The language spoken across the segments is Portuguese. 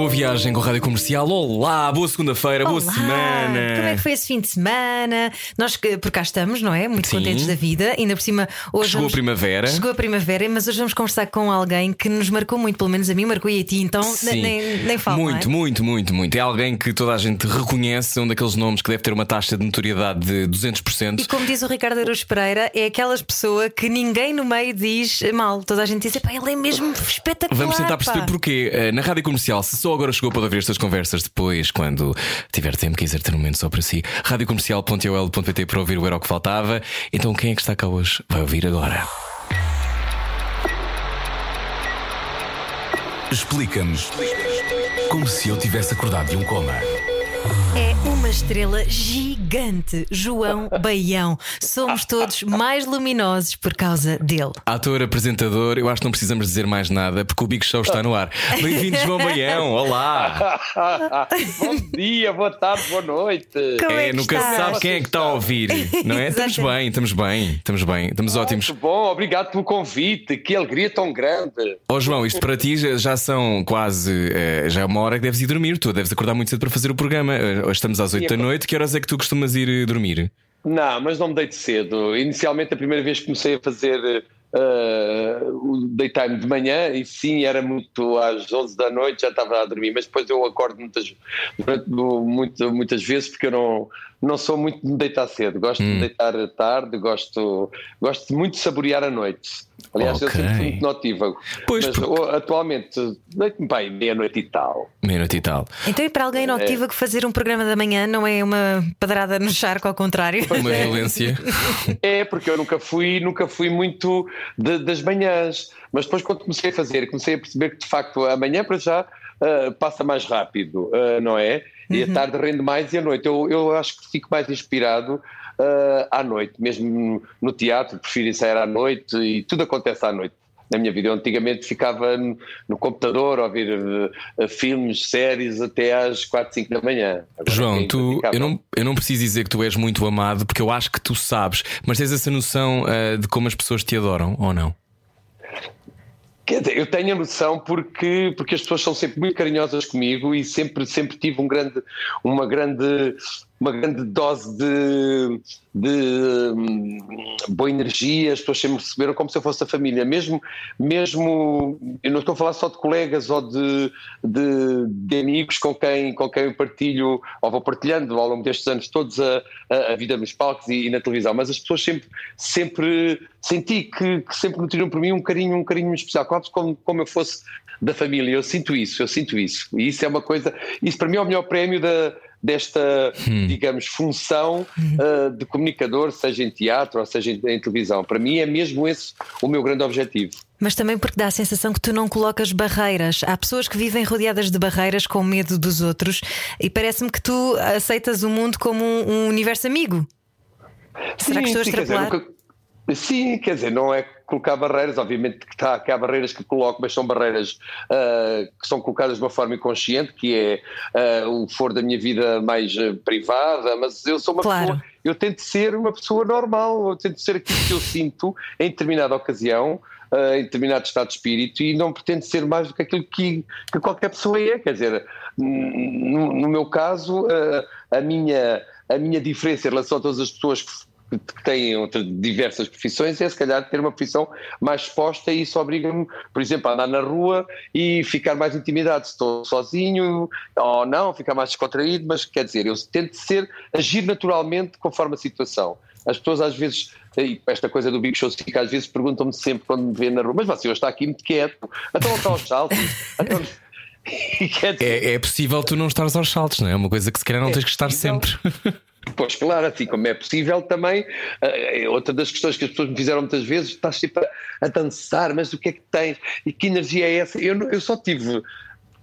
Boa viagem com a Rádio Comercial. Olá, boa segunda-feira, boa semana. Como é que foi esse fim de semana? Nós, por cá estamos, não é? Muito Sim. contentes da vida. Ainda por cima, hoje. Chegou a vamos- primavera. Chegou a primavera, mas hoje vamos conversar com alguém que nos marcou muito, pelo menos a mim marcou e a ti, então Sim. nem, nem falo. é? Muito, muito, muito, muito. É alguém que toda a gente reconhece, um daqueles nomes que deve ter uma taxa de notoriedade de 200%. E como diz o Ricardo Araújo Pereira, é aquelas pessoa que ninguém no meio diz mal. Toda a gente diz, pá, ele é mesmo espetacular. Vamos tentar perceber pá." porquê. Eh, Na rádio comercial, se só agora chegou para ouvir estas conversas depois, quando tiver tempo, quiser ter um momento só para si, radiocomercial.ol.pt para ouvir o Era o que Faltava. Então, quem é que está cá hoje? Vai ouvir agora. Explica-nos como se eu tivesse acordado de um coma. É estrela gigante, João Baião. Somos todos mais luminosos por causa dele. Ator, apresentador, eu acho que não precisamos dizer mais nada porque o Big Show está no ar. Bem-vindos, João Baião. Olá. Bom dia, boa tarde, boa noite. Como é É, que nunca se sabe quem é que está a ouvir, não é? Estamos bem, estamos bem, estamos bem, estamos ótimos. Muito bom, obrigado pelo convite. Que alegria tão grande. Ó João, isto para ti já- são quase eh, já é uma hora que deves ir dormir. Tu deves acordar muito cedo para fazer o programa. Eh, Hoje estamos às 8 da Sim, é noite. Que horas é que tu costumas ir eh, dormir? Não, mas não me deito cedo. Inicialmente, a primeira vez que comecei a fazer eh, o daytime de manhã, e sim, era muito às 11 da noite, já estava a dormir. Mas depois eu acordo muitas, muito- muitas vezes porque eu não, não sou muito de me deitar cedo. Gosto de me deitar tarde, gosto, gosto muito de saborear a noite. Aliás, eu Ok. sempre fui muito notívago. Pois, mas porque- atualmente, deito-me aí meia-noite e tal. Meia-noite e tal. Então, e para alguém notiva que fazer um programa da manhã não é uma pedrada no charco, ao contrário. Uma violência. É, porque eu nunca fui, nunca fui muito de- das manhãs. Mas depois, quando comecei a fazer, comecei a perceber que de facto a manhã para já ah, passa mais rápido, ah, não é? E a tarde rende mais e a noite. Eu, eu acho que fico mais inspirado ah, à noite, mesmo no teatro, prefiro ensaiar à noite e tudo acontece à noite. Na minha vida, eu antigamente ficava no, computador a ouvir ah, filmes, séries até às 4, 5 da manhã. Agora João, tu, eu não, eu não preciso dizer que tu és muito amado, porque eu acho que tu sabes, mas tens essa noção eh, de como as pessoas te adoram ou não? Eu tenho a noção porque, porque as pessoas são sempre muito carinhosas comigo e sempre, sempre tive um grande, uma, grande, uma grande dose de, de hum, boa energia, as pessoas sempre me receberam como se eu fosse a família, mesmo, mesmo eu não estou a falar só de colegas ou de, de, de amigos com quem, com quem eu partilho ou vou partilhando ao longo destes anos todos a, a, a vida nos palcos e, e na televisão, mas as pessoas sempre, sempre senti que, que sempre nutriram por mim um carinho, um carinho especial, quase como, como eu fosse da família. Eu sinto isso, eu sinto isso. E isso é uma coisa, isso para mim é o melhor prémio da, desta, digamos, função uh, de comunicador, seja em teatro ou seja em, em televisão. Para mim é mesmo esse o meu grande objetivo. Mas também porque dá a sensação que tu não colocas barreiras. Há pessoas que vivem rodeadas de barreiras com medo dos outros e parece-me que tu aceitas o mundo como um, um universo amigo. Será que estou a sim, quer dizer, extrapolar? nunca- Sim, quer dizer, não é colocar barreiras, obviamente que, tá, que há barreiras que coloco, mas são barreiras ah, que são colocadas de uma forma inconsciente, que é ah, o for da minha vida mais ah, privada, mas eu sou uma Claro. pessoa, eu tento ser uma pessoa normal, eu tento ser aquilo que eu sinto em determinada ocasião, em determinado estado de espírito e não pretendo ser mais do que aquilo que, que qualquer pessoa é, quer dizer, no, no meu caso, a, minha, a minha diferença em relação a todas as pessoas que têm outras diversas profissões é se calhar ter uma profissão mais exposta e isso obriga-me, por exemplo, a andar na rua e ficar mais intimidado se estou sozinho ou não, ficar mais descontraído, mas quer dizer, eu tento ser, agir naturalmente conforme a situação. As pessoas às vezes, esta coisa do Big Show, fica, às vezes perguntam-me sempre quando me vêem na rua, mas você hoje está aqui muito quieto, então não está aos saltos, então... É, é possível tu não estares aos saltos, não é? É uma coisa que se calhar não tens que estar possível. sempre. Pois claro, assim como é possível também, eh, outra das questões que as pessoas me fizeram muitas vezes, estás sempre a, dançar, mas o que é que tens? E que energia é essa? Eu, eu só tive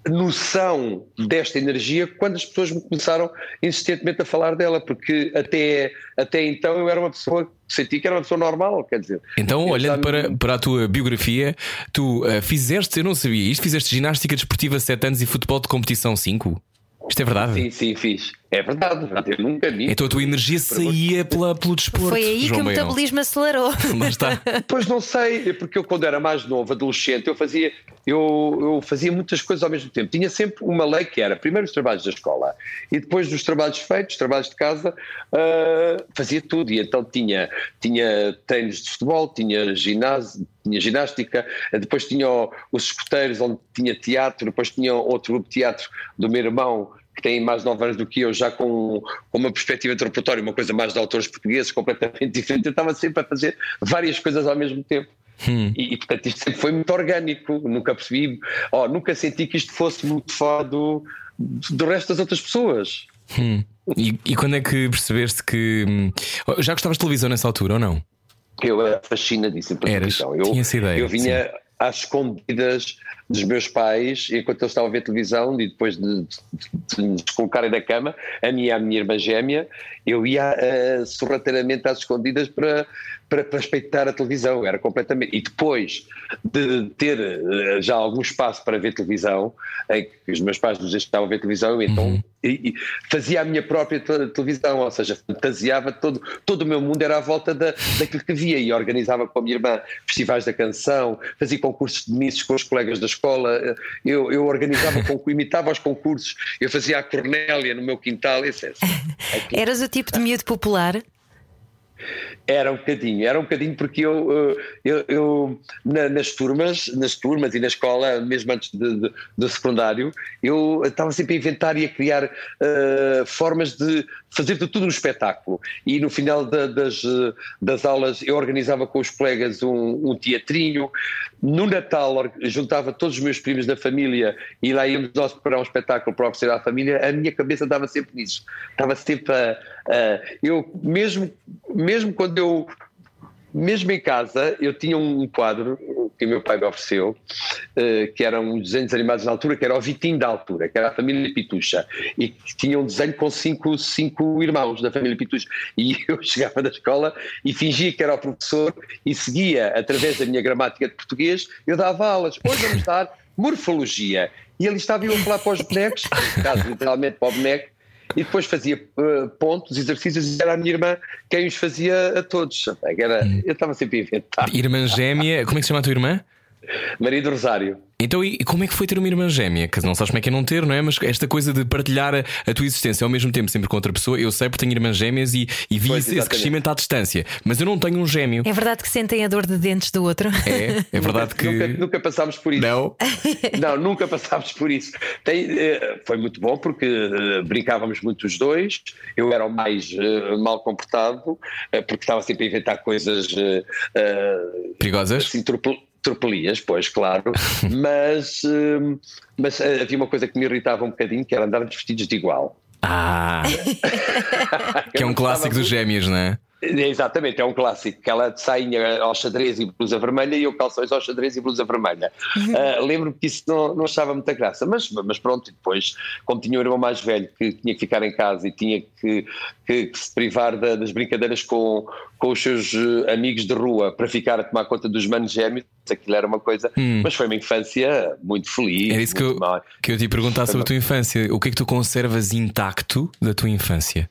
noção desta energia quando as pessoas me começaram insistentemente a falar dela, porque até, até então eu era uma pessoa que sentia que era uma pessoa normal, quer dizer. Então, olhando para, para a tua biografia, tu uh, fizeste, eu não sabia isto, fizeste ginástica desportiva 7 anos e futebol de competição 5? Isto é verdade? Sim, sim, fiz. É verdade, eu nunca vi. Então a tua energia saía pela, pelo desporto. Foi aí que João o Baião. metabolismo acelerou. Lá está. Pois não sei, porque eu quando era mais novo, adolescente, eu fazia, eu, eu fazia muitas coisas ao mesmo tempo. Tinha sempre uma lei que era primeiro os trabalhos da escola e depois dos trabalhos feitos, os trabalhos de casa, ah, fazia tudo. E então tinha, tinha treinos de futebol, tinha ginásio, tinha ginástica, depois tinha os escuteiros onde tinha teatro, depois tinha outro grupo de teatro do meu irmão que tem mais nove anos do que eu, já com, com uma perspectiva antropológica, uma coisa mais de autores portugueses, completamente diferente. Eu estava sempre a fazer várias coisas ao mesmo tempo. E, e, portanto isto sempre foi muito orgânico, nunca percebi, oh, nunca senti que isto fosse muito fora do, do resto das outras pessoas. Hum. E, e quando é que percebeste que. hum, Já gostavas de televisão nessa altura ou não? Eu era fascinadíssimo pela Eras, televisão. Eu, tinha essa ideia, eu vinha às escondidas dos meus pais enquanto eles estavam a ver televisão e depois de, de, colocarem na cama, a minha e a minha irmã gêmea, eu ia uh, sorrateiramente às escondidas para, para, para espreitar a televisão. Era completamente. E depois de ter uh, já algum espaço para ver televisão, em que os meus pais nos deixavam ver televisão, então Uhum. e- e fazia a minha própria te- televisão, ou seja, fantasiava todo, todo o meu mundo era à volta da, daquilo que via e organizava com a minha irmã festivais da canção, fazia concursos de misses com os colegas da escola, eu, eu organizava, imitava os concursos, eu fazia a Cornélia no meu quintal, esse. Eras o tipo de miúdo popular? Era um bocadinho, era um bocadinho porque eu, eh, eu, eu na- nas turmas, nas turmas e na escola, mesmo antes do secundário, eu estava sempre a inventar e a criar eh, formas de fazer de tudo um espetáculo. E no final da- das, eh, das aulas eu organizava com os colegas um, um teatrinho. No Natal juntava todos os meus primos da família e lá íamos nós preparar um espetáculo para oferecer à família. A minha cabeça dava sempre nisso. Estava sempre a. a- eu, mesmo, mesmo quando eu mesmo em casa, eu tinha um quadro que meu pai me ofereceu, eh, que eram desenhos animados na altura, que era o Vitinho da altura, que era a família Pitucha, e tinha um desenho com cinco, cinco irmãos da família Pitucha. E eu chegava da escola e fingia que era o professor e seguia, através da minha gramática de português, eu dava aulas. Hoje vamos dar morfologia. E ele estava eu a falar para os bonecos, no caso, literalmente para o boneco, e depois fazia eh, pontos, exercícios, e era a minha irmã quem os fazia a todos. Era, eu estava sempre a inventar. Irmã gêmea, como é que se chama a tua irmã? Maria do Rosário. Então, e como é que foi ter uma irmã gêmea? Que não sabes como é que é não ter, não é? Mas esta coisa de partilhar a, a tua existência ao mesmo tempo sempre com outra pessoa, eu sei porque tenho irmãs gêmeas e, e vi Pois, esse, esse crescimento à distância. Mas eu não tenho um gêmeo. É verdade que sentem a dor de dentes do outro? É, é verdade que. Nunca, nunca passámos por isso. Não. Não, nunca passámos por isso. Tem, eh, foi muito bom porque eh, brincávamos muito os dois. Eu era o mais eh, mal comportado, porque estava sempre a inventar coisas Perigosas? assim, tropelias, pois, claro. mas eh, mas eh, havia uma coisa que me irritava um bocadinho, que era andarmos vestidos de igual. Ah, que é um clássico dos gêmeos, não é? É, Exatamente, é um clássico. Aquela de sainha ao xadrez e blusa vermelha e eu calções ao xadrez e blusa vermelha. Ah, Lembro-me que isso não, não achava muita graça, mas, mas pronto, e depois, como tinha um irmão mais velho que tinha que ficar em casa e tinha que, que- que se privar da- das brincadeiras com, com os seus eh, amigos de rua para ficar a tomar conta dos manos gêmeos, aquilo era uma coisa. Mas foi uma infância muito feliz. Hum. Era isso que eu, que eu te ia perguntar sobre a tua infância. O que é que tu conservas intacto da tua infância?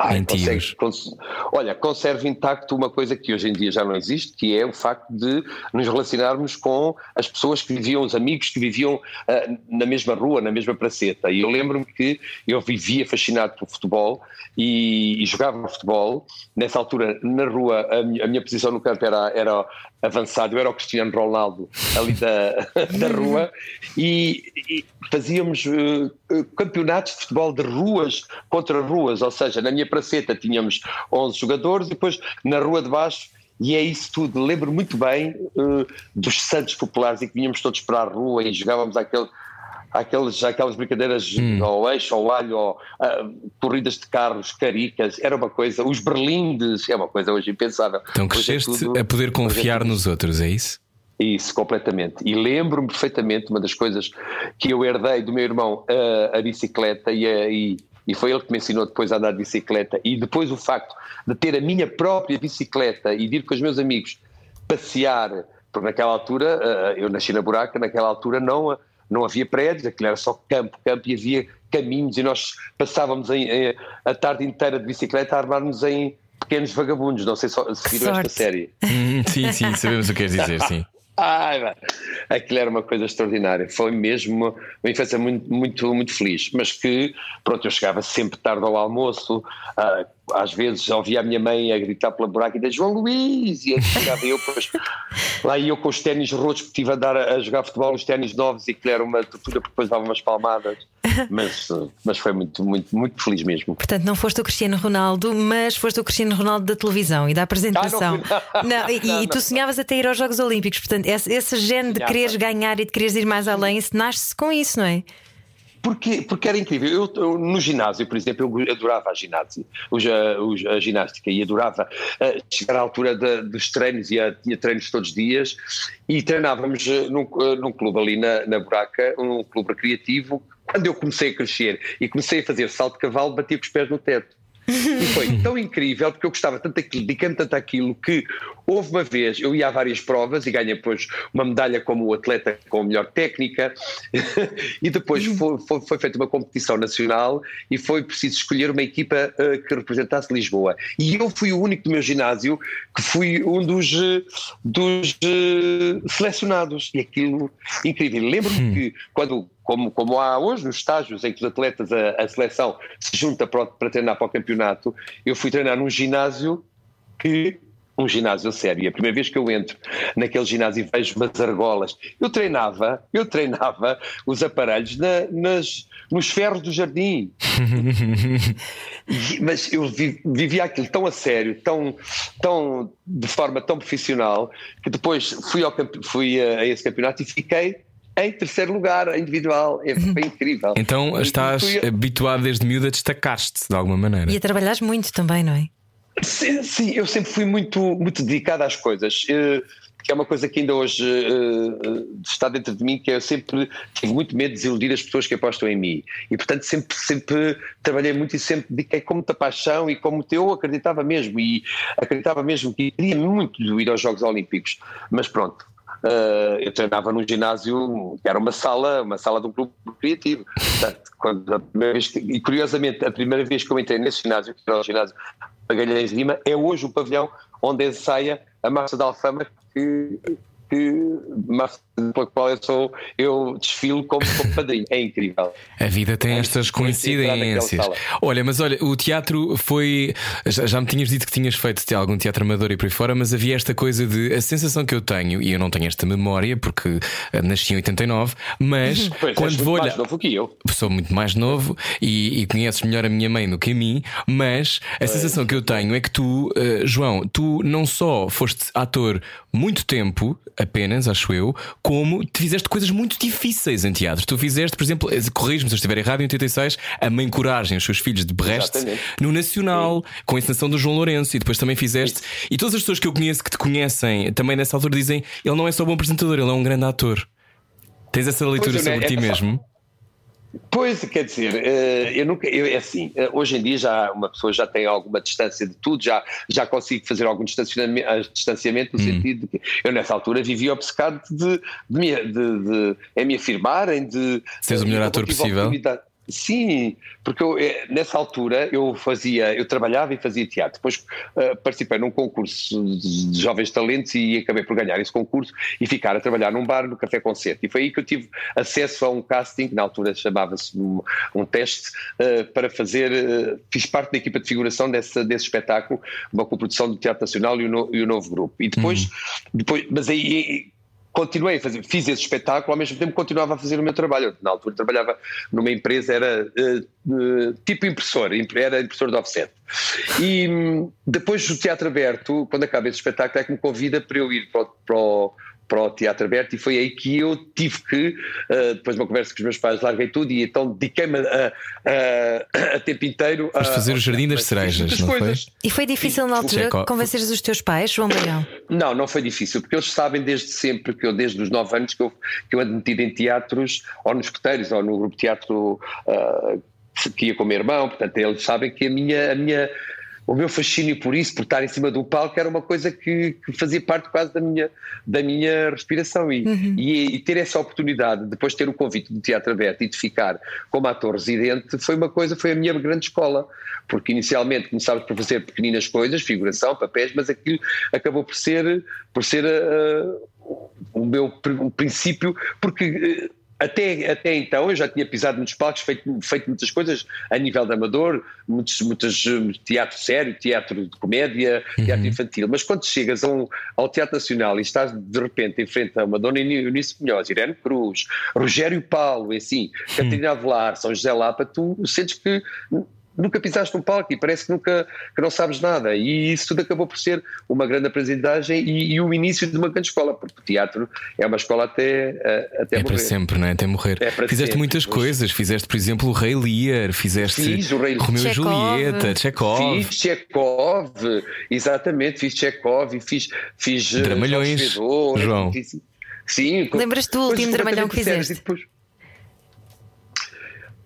Ai, consegue- cons- Olha, conserva intacto uma coisa que hoje em dia já não existe, que é o facto de nos relacionarmos com as pessoas que viviam, os amigos que viviam ah, na mesma rua, na mesma praceta. E eu lembro-me que eu vivia fascinado pelo futebol e, e jogava futebol. Nessa altura, na rua, a minha, a minha posição no campo era, era avançado, eu era o Cristiano Ronaldo ali da, da rua e, e fazíamos eh, campeonatos de futebol de ruas contra ruas, ou seja, na minha praceta tínhamos 11 jogadores e depois na rua de baixo e é isso tudo. Lembro muito bem eh, dos Santos Populares e que vinhamos todos para a rua e jogávamos aquele, aqueles, aquelas brincadeiras ao eixo, ao alho, ao, corridas de carros, caricas, era uma coisa, os berlindes, é uma coisa hoje impensável. Então é cresceste tudo- a poder é confiar nos outros, é isso? Isso, completamente. E lembro-me perfeitamente uma das coisas que eu herdei do meu irmão a, a bicicleta e, a, e, e, foi ele que me ensinou depois a andar de bicicleta e depois o facto de ter a minha própria bicicleta e de ir com os meus amigos passear, porque naquela altura, eu nasci na buraca, naquela altura não, não havia prédios, aquilo era só campo, campo e havia caminhos e nós passávamos em, em, a tarde inteira de bicicleta a armar-nos em pequenos vagabundos, não sei se viram esta série. Hum, sim, sim, sabemos o que queres dizer, sim. Ai, aquilo era uma coisa extraordinária. Foi mesmo uma, uma infância muito, muito, muito feliz. Mas que, pronto, eu chegava sempre tarde ao almoço, uh, às vezes ouvia a minha mãe a gritar pela buraca e dizer João Luís, e chegava eu, depois, lá e eu com os ténis rotos, porque estive a andar a, jogar futebol, os ténis novos, e que era uma tortura, porque depois dava umas palmadas. Mas, mas foi muito, muito, muito feliz mesmo. Portanto, não foste o Cristiano Ronaldo, mas foste o Cristiano Ronaldo da televisão e da apresentação. Ah, não, não, e, não, e tu sonhavas até ir aos Jogos Olímpicos, portanto, esse, esse gene de quereres ganhar e de quereres ir mais além, nasce-se com isso, não é? Porque, porque era incrível. Eu, eu, no ginásio, por exemplo, eu adorava a ginásio, a, a ginástica e adorava uh, chegar à altura de, dos treinos, e tinha treinos todos os dias e treinávamos uh, num, num clube ali na, na Buraca, um clube recreativo. Quando eu comecei a crescer e comecei a fazer salto de cavalo, batia com os pés no teto. E foi tão incrível porque eu gostava tanto daquilo, dedicando tanto àquilo que houve uma vez, eu ia a várias provas e ganhei depois uma medalha como atleta com a melhor técnica e depois uhum. foi, foi, foi, feita uma competição nacional e foi preciso escolher uma equipa uh, que representasse Lisboa. E eu fui o único do meu ginásio que fui um dos, dos uh, selecionados. E aquilo, incrível. Lembro-me hum. que quando como, como há hoje nos estágios em que os atletas, a, a seleção se junta para, para treinar para o campeonato, eu fui treinar num ginásio que um ginásio sério. E a primeira vez que eu entro naquele ginásio e vejo umas argolas, eu treinava, eu treinava os aparelhos na, nas, nos ferros do jardim. e, mas eu vi, vivia aquilo tão a sério, tão, tão de forma tão profissional, que depois fui, ao, fui a, a esse campeonato e fiquei em terceiro lugar, individual. É, foi incrível. Então estás fui... habituado desde miúdo a destacar-te de alguma maneira. E a trabalhares muito também, não é? Sim, sim, eu sempre fui muito, muito dedicado às coisas. Uh, que é uma coisa que ainda hoje uh, está dentro de mim, que eu sempre tive muito medo de desiludir as pessoas que apostam em mim. E portanto sempre, sempre trabalhei muito e sempre dediquei com muita paixão e como eu acreditava mesmo. E acreditava mesmo que queria muito ir aos Jogos Olímpicos. Mas pronto, Uh, eu treinava num ginásio que era uma sala, uma sala de um clube criativo. Portanto, quando a primeira vez que, e curiosamente, a primeira vez que eu entrei nesse ginásio, que era o ginásio Pagalhães Lima, é hoje o pavilhão onde ensaia a massa de alfama que que pela qual eu sou, eu desfilo como, como padrinho. É incrível. A vida tem é estas coincidências. Olha, mas olha, o teatro foi. Já, já me tinhas dito que tinhas feito algum teatro amador e por aí fora, mas havia esta coisa de. A sensação que eu tenho, e eu não tenho esta memória porque eh, nasci em 89, mas pois, quando vou olhar. mais novo que eu. Sou muito mais novo e, e conheces melhor a minha mãe do que a mim, mas a sensação que eu tenho é que tu, uh, João, tu não só foste ator muito tempo, apenas, acho eu, como te fizeste coisas muito difíceis em teatro. Tu fizeste, por exemplo, eh, corrijo-me se eu estiver errado, em 86, a Mãe Coragem, os seus filhos de Brest, no Nacional, Sim. com a encenação do João Lourenço, e depois também fizeste. Sim. E todas as pessoas que eu conheço que te conhecem também nessa altura dizem: ele não é só bom apresentador, ele é um grande ator. Tens essa leitura pois, sobre é, ti é, mesmo? Pois, quer dizer, eh, eu nunca, eu, é assim, eh, hoje em dia já uma pessoa já tem alguma distância de tudo, já, já consigo fazer algum distanciamento, eh, distanciamento no hum. sentido de que eu nessa altura vivia obcecado de, de, me, de, de, de me afirmarem, de... Seres o melhor ator possível. Sim, porque eu, eh, nessa altura eu fazia, eu trabalhava e fazia teatro. Depois uh, participei num concurso de jovens talentos e acabei por ganhar esse concurso e ficar a trabalhar num bar no Café Concerto. E foi aí que eu tive acesso a um casting, que na altura chamava-se um, um, teste, uh, para fazer. Uh, fiz parte da equipa de figuração desse, desse espetáculo, uma coprodução do Teatro Nacional e o, no, e o Novo Grupo. E depois, uhum. depois mas aí continuei a fazer, fiz esse espetáculo, ao mesmo tempo continuava a fazer o meu trabalho. Na altura trabalhava numa empresa, era uh, uh, tipo impressor, era impressor de offset. E um, depois do Teatro Aberto, quando acaba esse espetáculo, é que me convida para eu ir para o, para o para o Teatro Aberto e foi aí que eu tive que, uh, depois de uma conversa com os meus pais, larguei tudo e então dediquei-me a, a, a, tempo inteiro a, fazer o Jardim das Cerejas, não coisas. foi? E foi difícil na altura convenceres os teus pais, João Baião? Não, não foi difícil, porque eles sabem desde sempre que eu, desde os 9 anos, que eu, que eu ando metido em teatros, ou nos escuteiros, ou no grupo de teatro. Uh, que ia com o meu irmão, portanto eles sabem que a minha, a minha, o meu fascínio por isso, por estar em cima do palco, era uma coisa que, que fazia parte quase da minha, da minha respiração. E, uhum. e, e, ter essa oportunidade, depois de ter o convite do Teatro Aberto e de ficar como ator residente, foi uma coisa, foi a minha grande escola. Porque inicialmente começámos por fazer pequeninas coisas, figuração, papéis, mas aquilo acabou por ser, por ser uh, o meu princípio, porque. Até, até então eu já tinha pisado muitos palcos, feito, feito muitas coisas a nível de amador, muitos, muitos, teatro sério, teatro de comédia, uhum. teatro infantil, mas quando chegas um, ao Teatro Nacional e estás de repente em frente a uma Dona Eunice Munhoz, Irene Cruz, Rogério Paulo, assim, uhum. Catarina Avelar, São José Lapa, tu sentes que nunca pisaste um palco e parece que nunca que não sabes nada. E isso tudo acabou por ser uma grande aprendizagem e, e o início de uma grande escola, porque o teatro é uma escola até, eh, até é morrer. para sempre, não é? Até morrer. É fizeste sempre. muitas coisas, fizeste, por exemplo, o Rei Lear, fizeste fiz o Rei Romeu e Julieta, Chekhov. Fiz Chekhov, exatamente, fiz Chekhov e fiz, fiz eh, Dramalhões, João. Fiz, sim, Lembras-te do último dramalhão que fizeste? Depois,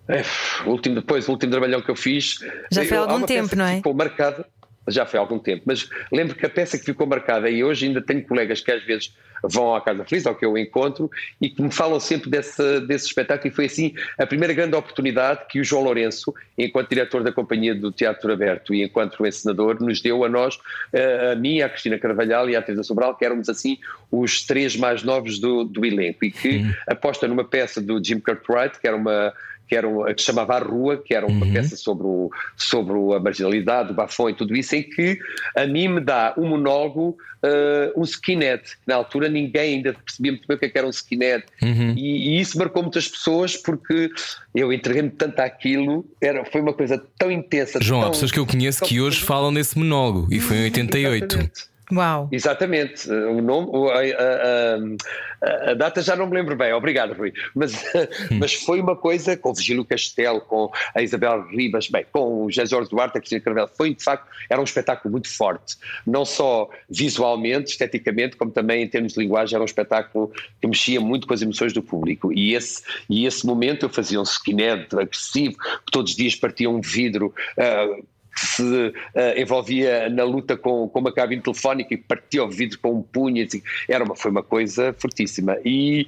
é, o último, depois, o último trabalhão que eu fiz. Já foi há algum tempo, não é? Ficou marcada, já foi há algum tempo, mas lembro que a peça que ficou marcada, e hoje ainda tenho colegas que às vezes vão à Casa Feliz, ao que eu encontro, e que me falam sempre desse, desse espetáculo, e foi assim a primeira grande oportunidade que o João Lourenço, enquanto diretor da Companhia do Teatro Aberto e enquanto encenador, nos deu a nós, eh, a mim, a Cristina Carvalhal e a Teresa Sobral, que éramos assim os três mais novos do, do elenco, e que aposta numa peça do Jim Cartwright, que era uma que, era que se chamava A Rua, que era uma uhum. peça sobre, o, sobre a marginalidade, o bafão e tudo isso, em que a mim me dá um monólogo, uh, um skinhead. Na altura ninguém ainda percebia muito bem o que, é que era um skinhead. Uhum. E, e, isso marcou muitas pessoas porque eu entreguei-me tanto àquilo, era, foi uma coisa tão intensa. João, tão, há pessoas que eu conheço que hoje falam desse monólogo e foi em 88. Exatamente. Uau! Exatamente. O nome, a, a, a, data já não me lembro bem, obrigado, Rui. Mas, mas foi uma coisa com o Vigílio Castelo, com a Isabel Ribas, bem, com o José Jorge Duarte, a Cristina Carvel. Foi, de facto, era um espetáculo muito forte. Não só visualmente, esteticamente, como também em termos de linguagem, era um espetáculo que mexia muito com as emoções do público. E esse, e esse momento eu fazia um skinhead agressivo, que todos os dias partia um vidro. Uh, que se uh, envolvia na luta com, com uma cabine telefónica e partia o vidro com um punho, assim, era uma, foi uma coisa fortíssima. E,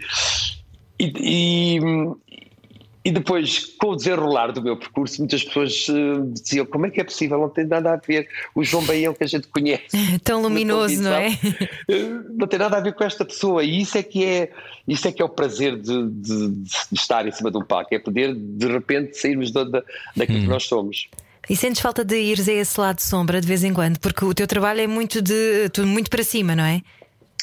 e, e, e, depois, com o desenrolar do meu percurso, muitas pessoas uh, diziam: como é que é possível? Não tem nada a ver. O João Baião que a gente conhece. Tão luminoso, não é? Não tem nada a ver com esta pessoa. E isso é que é, isso é, que é o prazer de, de, de estar em cima de um palco é poder de repente sairmos da, da, daquilo hum. que nós somos. E sentes falta de ires a esse lado de sombra de vez em quando? Porque o teu trabalho é muito de tudo muito para cima, não é?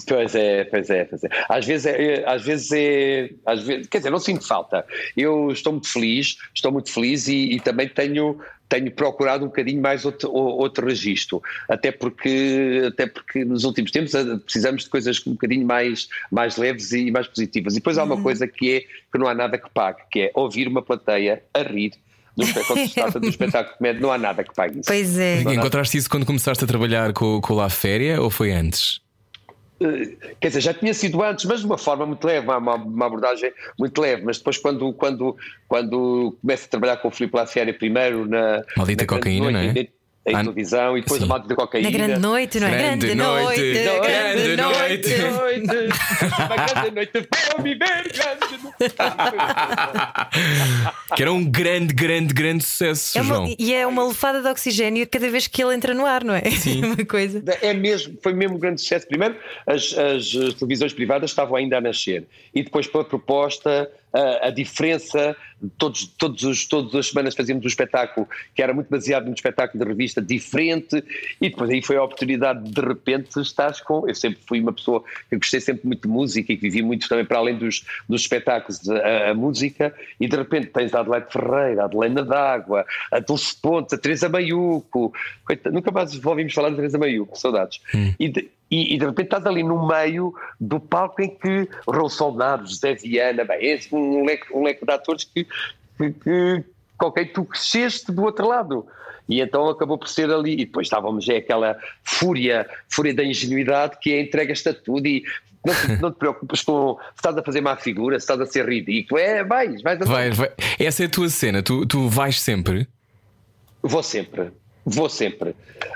Pois é, pois é, pois é. Às vezes é, às vezes é, às vezes, quer dizer, não sinto falta. Eu estou muito feliz, estou muito feliz e, e também tenho tenho procurado um bocadinho mais outro, outro registro, até porque, até porque nos últimos tempos eh, precisamos de coisas um bocadinho mais, mais leves e mais positivas. E depois há uma uhum. coisa que é que não há nada que pague, que é ouvir uma plateia a rir do espetáculo, se trata do espetáculo de comédia, não há nada que pague isso. Pois é. Encontraste isso quando começaste a trabalhar com, com La Féria ou foi antes? Eh, quer dizer, já tinha sido antes, mas de uma forma muito leve, uma, uma abordagem muito leve. Mas depois, quando, quando, quando começo a trabalhar com o Filipe Laféria primeiro na. Maldita na cocaína, não é? Em televisão e depois Sim. a malta de cocaína. Na grande noite, não é? Grande, grande noite, noite, grande noite. Grande noite, uma grande noite, vou viver grande noite. que era um grande, grande, grande sucesso, é uma, João. E é uma lefada de oxigênio cada vez que ele entra no ar, não é? Sim. uma coisa. É mesmo, foi mesmo um grande sucesso. Primeiro, as, as televisões privadas estavam ainda a nascer e depois pela proposta a, a diferença, todos, todos os, todas as semanas fazíamos um espetáculo que era muito baseado num espetáculo de revista diferente, e depois aí foi a oportunidade de, de repente estás com. Eu sempre fui uma, pessoa que gostei sempre muito de música e que vivi muito também para além dos, dos espetáculos, a, a música, e de repente tens a Adelaide Ferreira, a Adelena D'Água, a Dulce Pontes, a Teresa Maiuco, nunca mais ouvimos falar de Teresa Maiuco, saudades. Hum. E, de, e, e, de repente estás ali no meio do palco em que Raul Naves, José Viana, bem, um leque, um leque de atores que, que, que com quem tu cresceste do outro lado. E então acabou por ser ali, e depois estávamos, é aquela fúria, fúria da ingenuidade que é entregas-te a tudo e não te, não te preocupes com se estás a fazer má figura, se estás a ser ridículo. É, vais, vais a vai, vai. Essa é a tua cena, tu, tu vais sempre? Vou sempre, vou sempre.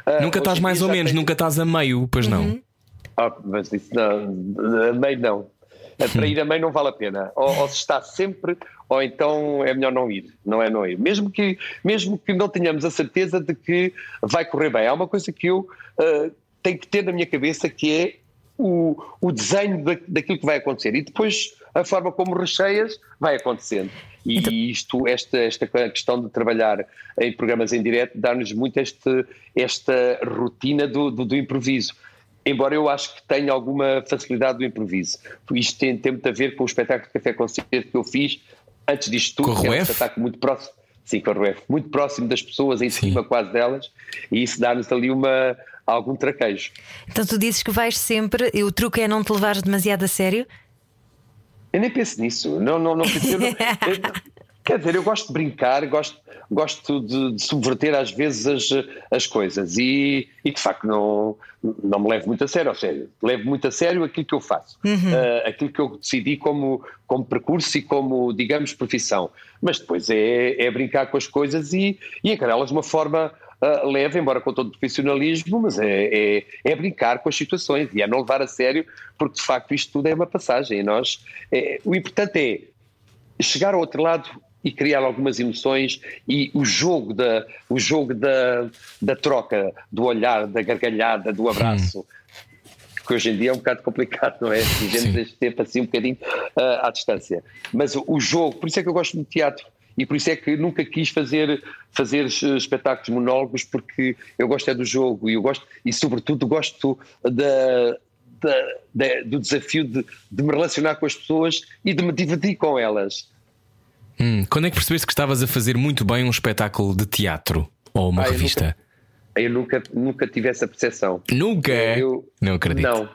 Uh, nunca estás mais ou menos, nunca estás a meio, pois uhum. não? Ah, mas isso não, a meio não. Para ir a meio não vale a pena. Ou, ou se está sempre ou então é melhor não ir, não é não ir. Mesmo que, mesmo que não tenhamos a certeza de que vai correr bem. Há uma coisa que eu uh, tenho que ter na minha cabeça que é o, o desenho da, daquilo que vai acontecer e depois a forma como recheias vai acontecendo. E então... isto, esta, esta questão de trabalhar em programas em direto dá-nos muito este, esta rotina do, do, do improviso embora eu acho que tenha alguma facilidade do improviso. Isto tem, tem muito a ver com o espetáculo de café concerto que eu fiz antes disto tudo, que é um espetáculo muito próximo. Sim, com a muito próximo das pessoas, em Sim. cima quase delas, e isso dá-nos ali uma, algum traquejo. Então tu dizes que vais sempre, e o truque é não te levares demasiado a sério? Eu nem penso nisso. Não, não, não, eu não Quer dizer, eu gosto de brincar, gosto, gosto de, de subverter às vezes as, as coisas e, e, de facto não, não me levo muito a sério, ou seja, levo muito a sério aquilo que eu faço, uhum. uh, aquilo que eu decidi como, como percurso e como, digamos, profissão. Mas depois é, é brincar com as coisas e, e encará-las de uma forma uh, leve, embora com todo o profissionalismo, mas é, é, é, brincar com as situações e é não levar a sério, porque de facto isto tudo é uma passagem. E nós, é, o importante é chegar ao outro lado e criar algumas emoções e o jogo da, o jogo da, da troca, do olhar, da gargalhada, do abraço. Hum. Que hoje em dia é um bocado complicado, não é? A gente neste tempo assim um bocadinho uh, à distância. Mas o, o jogo, por isso é que eu gosto muito de teatro, e por isso é que nunca quis fazer fazer espetáculos monólogos porque eu gosto é do jogo e eu gosto e sobretudo gosto da, da, da do desafio de, de, me relacionar com as pessoas e de me divertir com elas Hum, quando é que percebeste que estavas a fazer muito bem um espetáculo de teatro ou uma ah, revista? Eu nunca, eu nunca, nunca tive essa percepção. Nunca? Eu, não acredito. Não.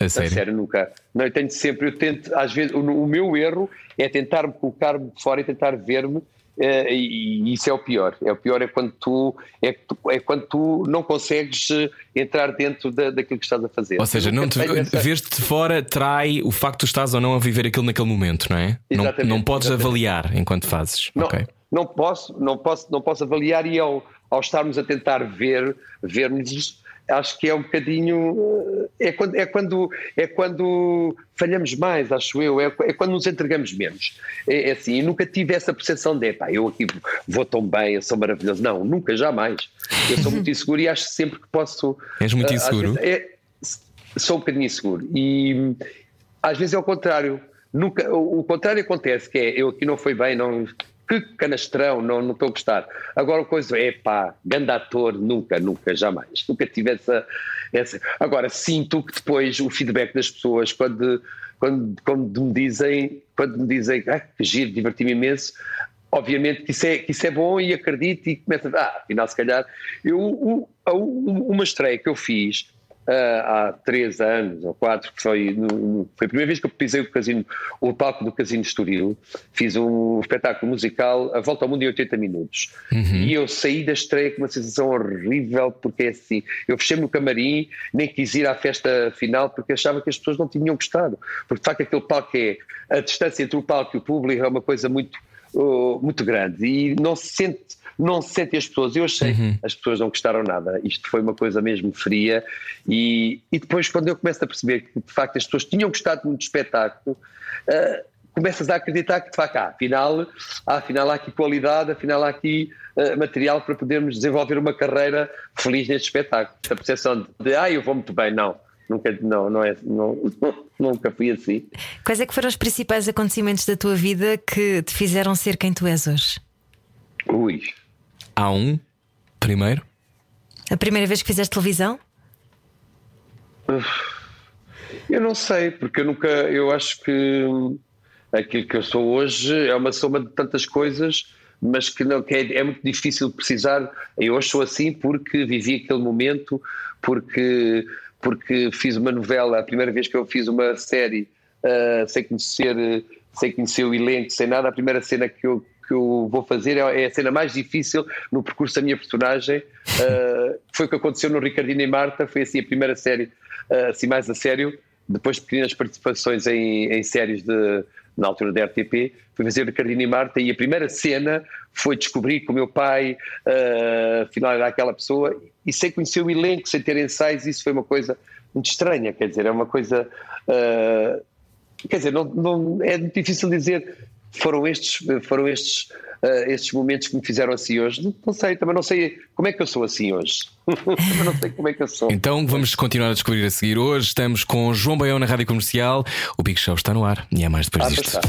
A sério? a sério? nunca. Não, eu tenho sempre, eu tento, às vezes, o, o meu erro é tentar-me colocar-me fora e tentar ver-me Uh, e, isso é o pior. É o pior é quando tu é, é quando tu não consegues eh, entrar dentro da, daquilo que estás a fazer. Ou seja, não te, ver-te de fora trai o facto de tu estás ou não a viver aquilo naquele momento, não é? Exatamente, não, não podes exatamente. avaliar enquanto fazes. Não, okay. não posso, não posso, não posso avaliar e ao, ao estarmos a tentar ver, vermos acho que é um bocadinho é quando, é quando, é quando falhamos mais, acho eu, é, é quando nos entregamos menos. É, é assim, nunca tive essa percepção de pá, eu aqui vou tão bem, eu sou maravilhoso. Não, nunca, jamais. Eu sou muito inseguro e acho sempre que posso. És muito ah, inseguro? Vezes, é, sou um bocadinho inseguro. E às vezes é o contrário. Nunca, o, o contrário acontece, que é eu aqui não foi bem, não que canastrão, não, não estou a gostar. Agora, a coisa é pá, grande ator, nunca, nunca, jamais. Nunca tive essa, essa. Agora, sinto que depois o feedback das pessoas, quando, quando, quando me dizem, quando me dizem, ah, que giro, diverti-me imenso, obviamente que isso, é, que isso é bom e acredito e começa a, ah, afinal, se calhar. Eu, uma estreia que eu fiz há três anos ou quatro, que foi, no, foi a primeira vez que eu pisei o casino, o palco do Casino Estoril, fiz um espetáculo musical A Volta ao Mundo em 80 minutos. Uhum. E eu saí da estreia com uma sensação horrível, porque é assim, eu fechei-me no camarim, nem quis ir à festa final porque achava que as pessoas não tinham gostado. Porque de facto aquele palco é, a distância entre o palco e o público é uma coisa muito, uh, muito grande e não se sente não se sentem as pessoas. Eu achei uhum. as pessoas não gostaram nada. Isto foi uma coisa mesmo fria. E, e depois, quando eu começo a perceber que de facto as pessoas tinham gostado muito do espetáculo, uh, começas a acreditar que de facto, ah, afinal, ah, afinal há aqui qualidade, afinal há aqui uh, material para podermos desenvolver uma carreira feliz neste espetáculo. A percepção de, ah, eu vou muito bem, não. Nunca, não, não é, não, nunca fui assim. Quais é que foram os principais acontecimentos da tua vida que te fizeram ser quem tu és hoje? Ui, Há um primeiro? A primeira vez que fizeste televisão? Eu não sei, porque eu nunca, eu acho que aquilo que eu sou hoje é uma soma de tantas coisas, mas que, não, que é, é, muito difícil precisar. Eu hoje sou assim porque vivi aquele momento, porque, porque fiz uma novela, a primeira vez que eu fiz uma série uh, sem conhecer, sem conhecer o elenco, sem nada, a primeira cena que eu que eu vou fazer é, é a cena mais difícil no percurso da minha personagem. Uh, foi o que aconteceu no Ricardino e Marta, foi assim a primeira série, uh, assim mais a sério. Depois de pequenas participações em, em séries de, na altura da RTP, fui fazer Ricardino e Marta e a primeira cena foi descobrir que o meu pai uh, afinal era aquela pessoa e sem conhecer o elenco, sem ter ensaios, isso foi uma coisa muito estranha, quer dizer, é uma coisa... Uh, quer dizer, não, não, é difícil dizer foram estes, foram estes, uh, estes momentos que me fizeram assim hoje. Não, não, sei, também não sei como é que eu sou assim hoje. não sei como é que eu sou. Então vamos continuar a descobrir a seguir. Hoje estamos com João Baião na Rádio Comercial. O Big Show está no ar e é mais depois ah, disto.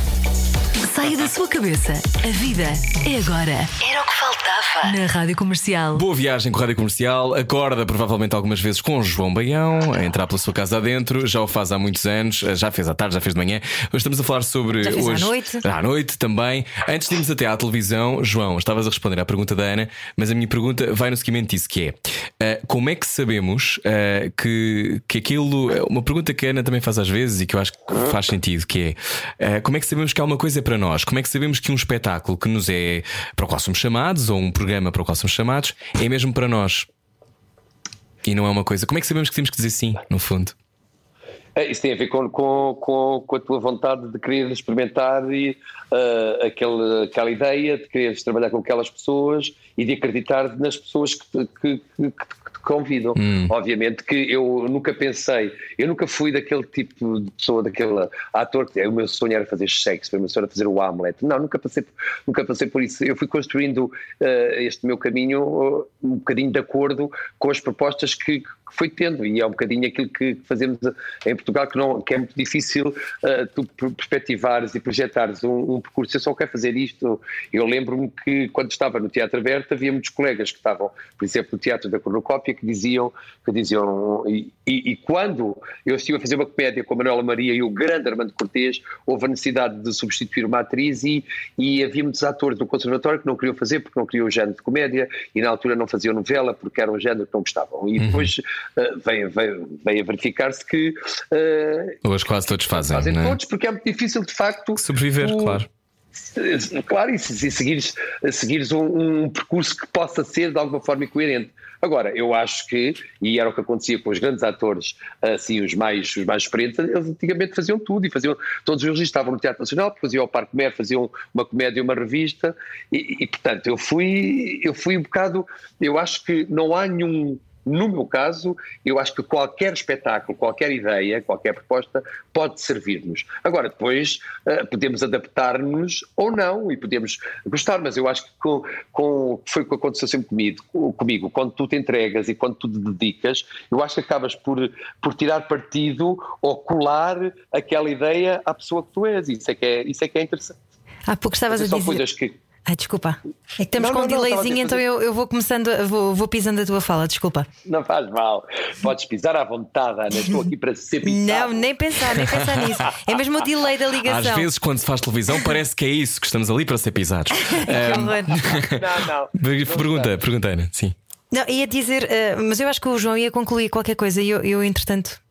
Saia da sua cabeça. A vida é agora. Era o que faltava. Na Rádio Comercial. Boa viagem com a Rádio Comercial. Acorda provavelmente algumas vezes com João Baião, a entrar pela sua casa adentro. Já o faz há muitos anos. Já fez à tarde, já fez de manhã. Hoje estamos a falar sobre. Já fez hoje... à noite. À noite também. Antes de irmos até à televisão, João, estavas a responder à pergunta da Ana, mas a minha pergunta vai no seguimento disso: que é uh, como é que sabemos uh, que, que aquilo. Uma pergunta que a Ana também faz às vezes e que eu acho que faz sentido, que é uh, como é que sabemos que há uma coisa para nós? Nós? Como é que sabemos que um espetáculo que nos é para o qual somos chamados, ou um programa para o qual somos chamados, é mesmo para nós? E não é uma coisa. Como é que sabemos que temos que dizer sim, no fundo? É, isso tem a ver com, com, com, com, a tua vontade de querer experimentar e, uh, aquele, aquela ideia, de quereres trabalhar com aquelas pessoas e de acreditar nas pessoas que, que, que, convidam. Hum. Obviamente que eu nunca pensei, eu nunca fui daquele tipo de pessoa, daquele ator que o meu sonho era fazer sexo, o meu sonho era fazer o Hamlet. Não, nunca passei, nunca passei por isso. Eu fui construindo uh, este meu caminho uh, um bocadinho de acordo com as propostas que foi tendo e é um bocadinho aquilo que fazemos em Portugal que, não, que é muito difícil uh, tu perspectivares e projetares um, um, percurso. Eu só quero fazer isto. Eu lembro-me que quando estava no Teatro Aberto havia muitos colegas que estavam, por exemplo, no Teatro da Cornucópia que diziam, que diziam e, e, e, quando eu estive a fazer uma comédia com a Manuela Maria e o grande Armando Cortês, houve a necessidade de substituir uma atriz e, e havia muitos atores do conservatório que não queriam fazer porque não queriam o género de comédia e na altura não faziam novela porque era um género que não gostavam. E uhum. Uh, veio, veio, veio a verificar-se que. Uh, Hoje quase todos fazem. Fazem né? todos porque é muito difícil de facto. Sobreviver, o, claro. Claro, e se seguires, seguires um, um, percurso que possa ser de alguma forma coerente. Agora, eu acho que, e era o que acontecia com os grandes atores, assim, os mais, os mais experientes, eles antigamente faziam tudo e faziam, todos os registros estavam no Teatro Nacional, faziam ao Parque Mer, faziam uma comédia, uma revista, e, e portanto, eu fui, eu fui um bocado, eu acho que não há nenhum no meu caso, eu acho que qualquer espetáculo, qualquer ideia, qualquer proposta pode servir-nos. Agora, depois uh, podemos adaptar-nos ou não e podemos gostar, mas eu acho que com, com, foi o que aconteceu sempre comigo, comigo. Quando tu te entregas e quando tu te dedicas, eu acho que acabas por, por tirar partido ou colar aquela ideia à pessoa que tu és. Isso é que é, isso é, que é interessante. Há pouco estavas a dizer. Ai, desculpa. É que estamos não, com um não, delayzinho, não, então eu, eu vou começando, vou, vou pisando a tua fala, desculpa. Não faz mal. Podes pisar à vontade, Ana. Estou aqui para ser pisado. Não, nem pensar, nem pensar nisso. É mesmo o delay da ligação. Às vezes, quando se faz televisão, parece que é isso, que estamos ali para ser pisados. um... não, não. Pergunta, pergunta, Ana, sim. Não, ia dizer, uh, mas eu acho que o João ia concluir qualquer coisa e eu, eu entretanto.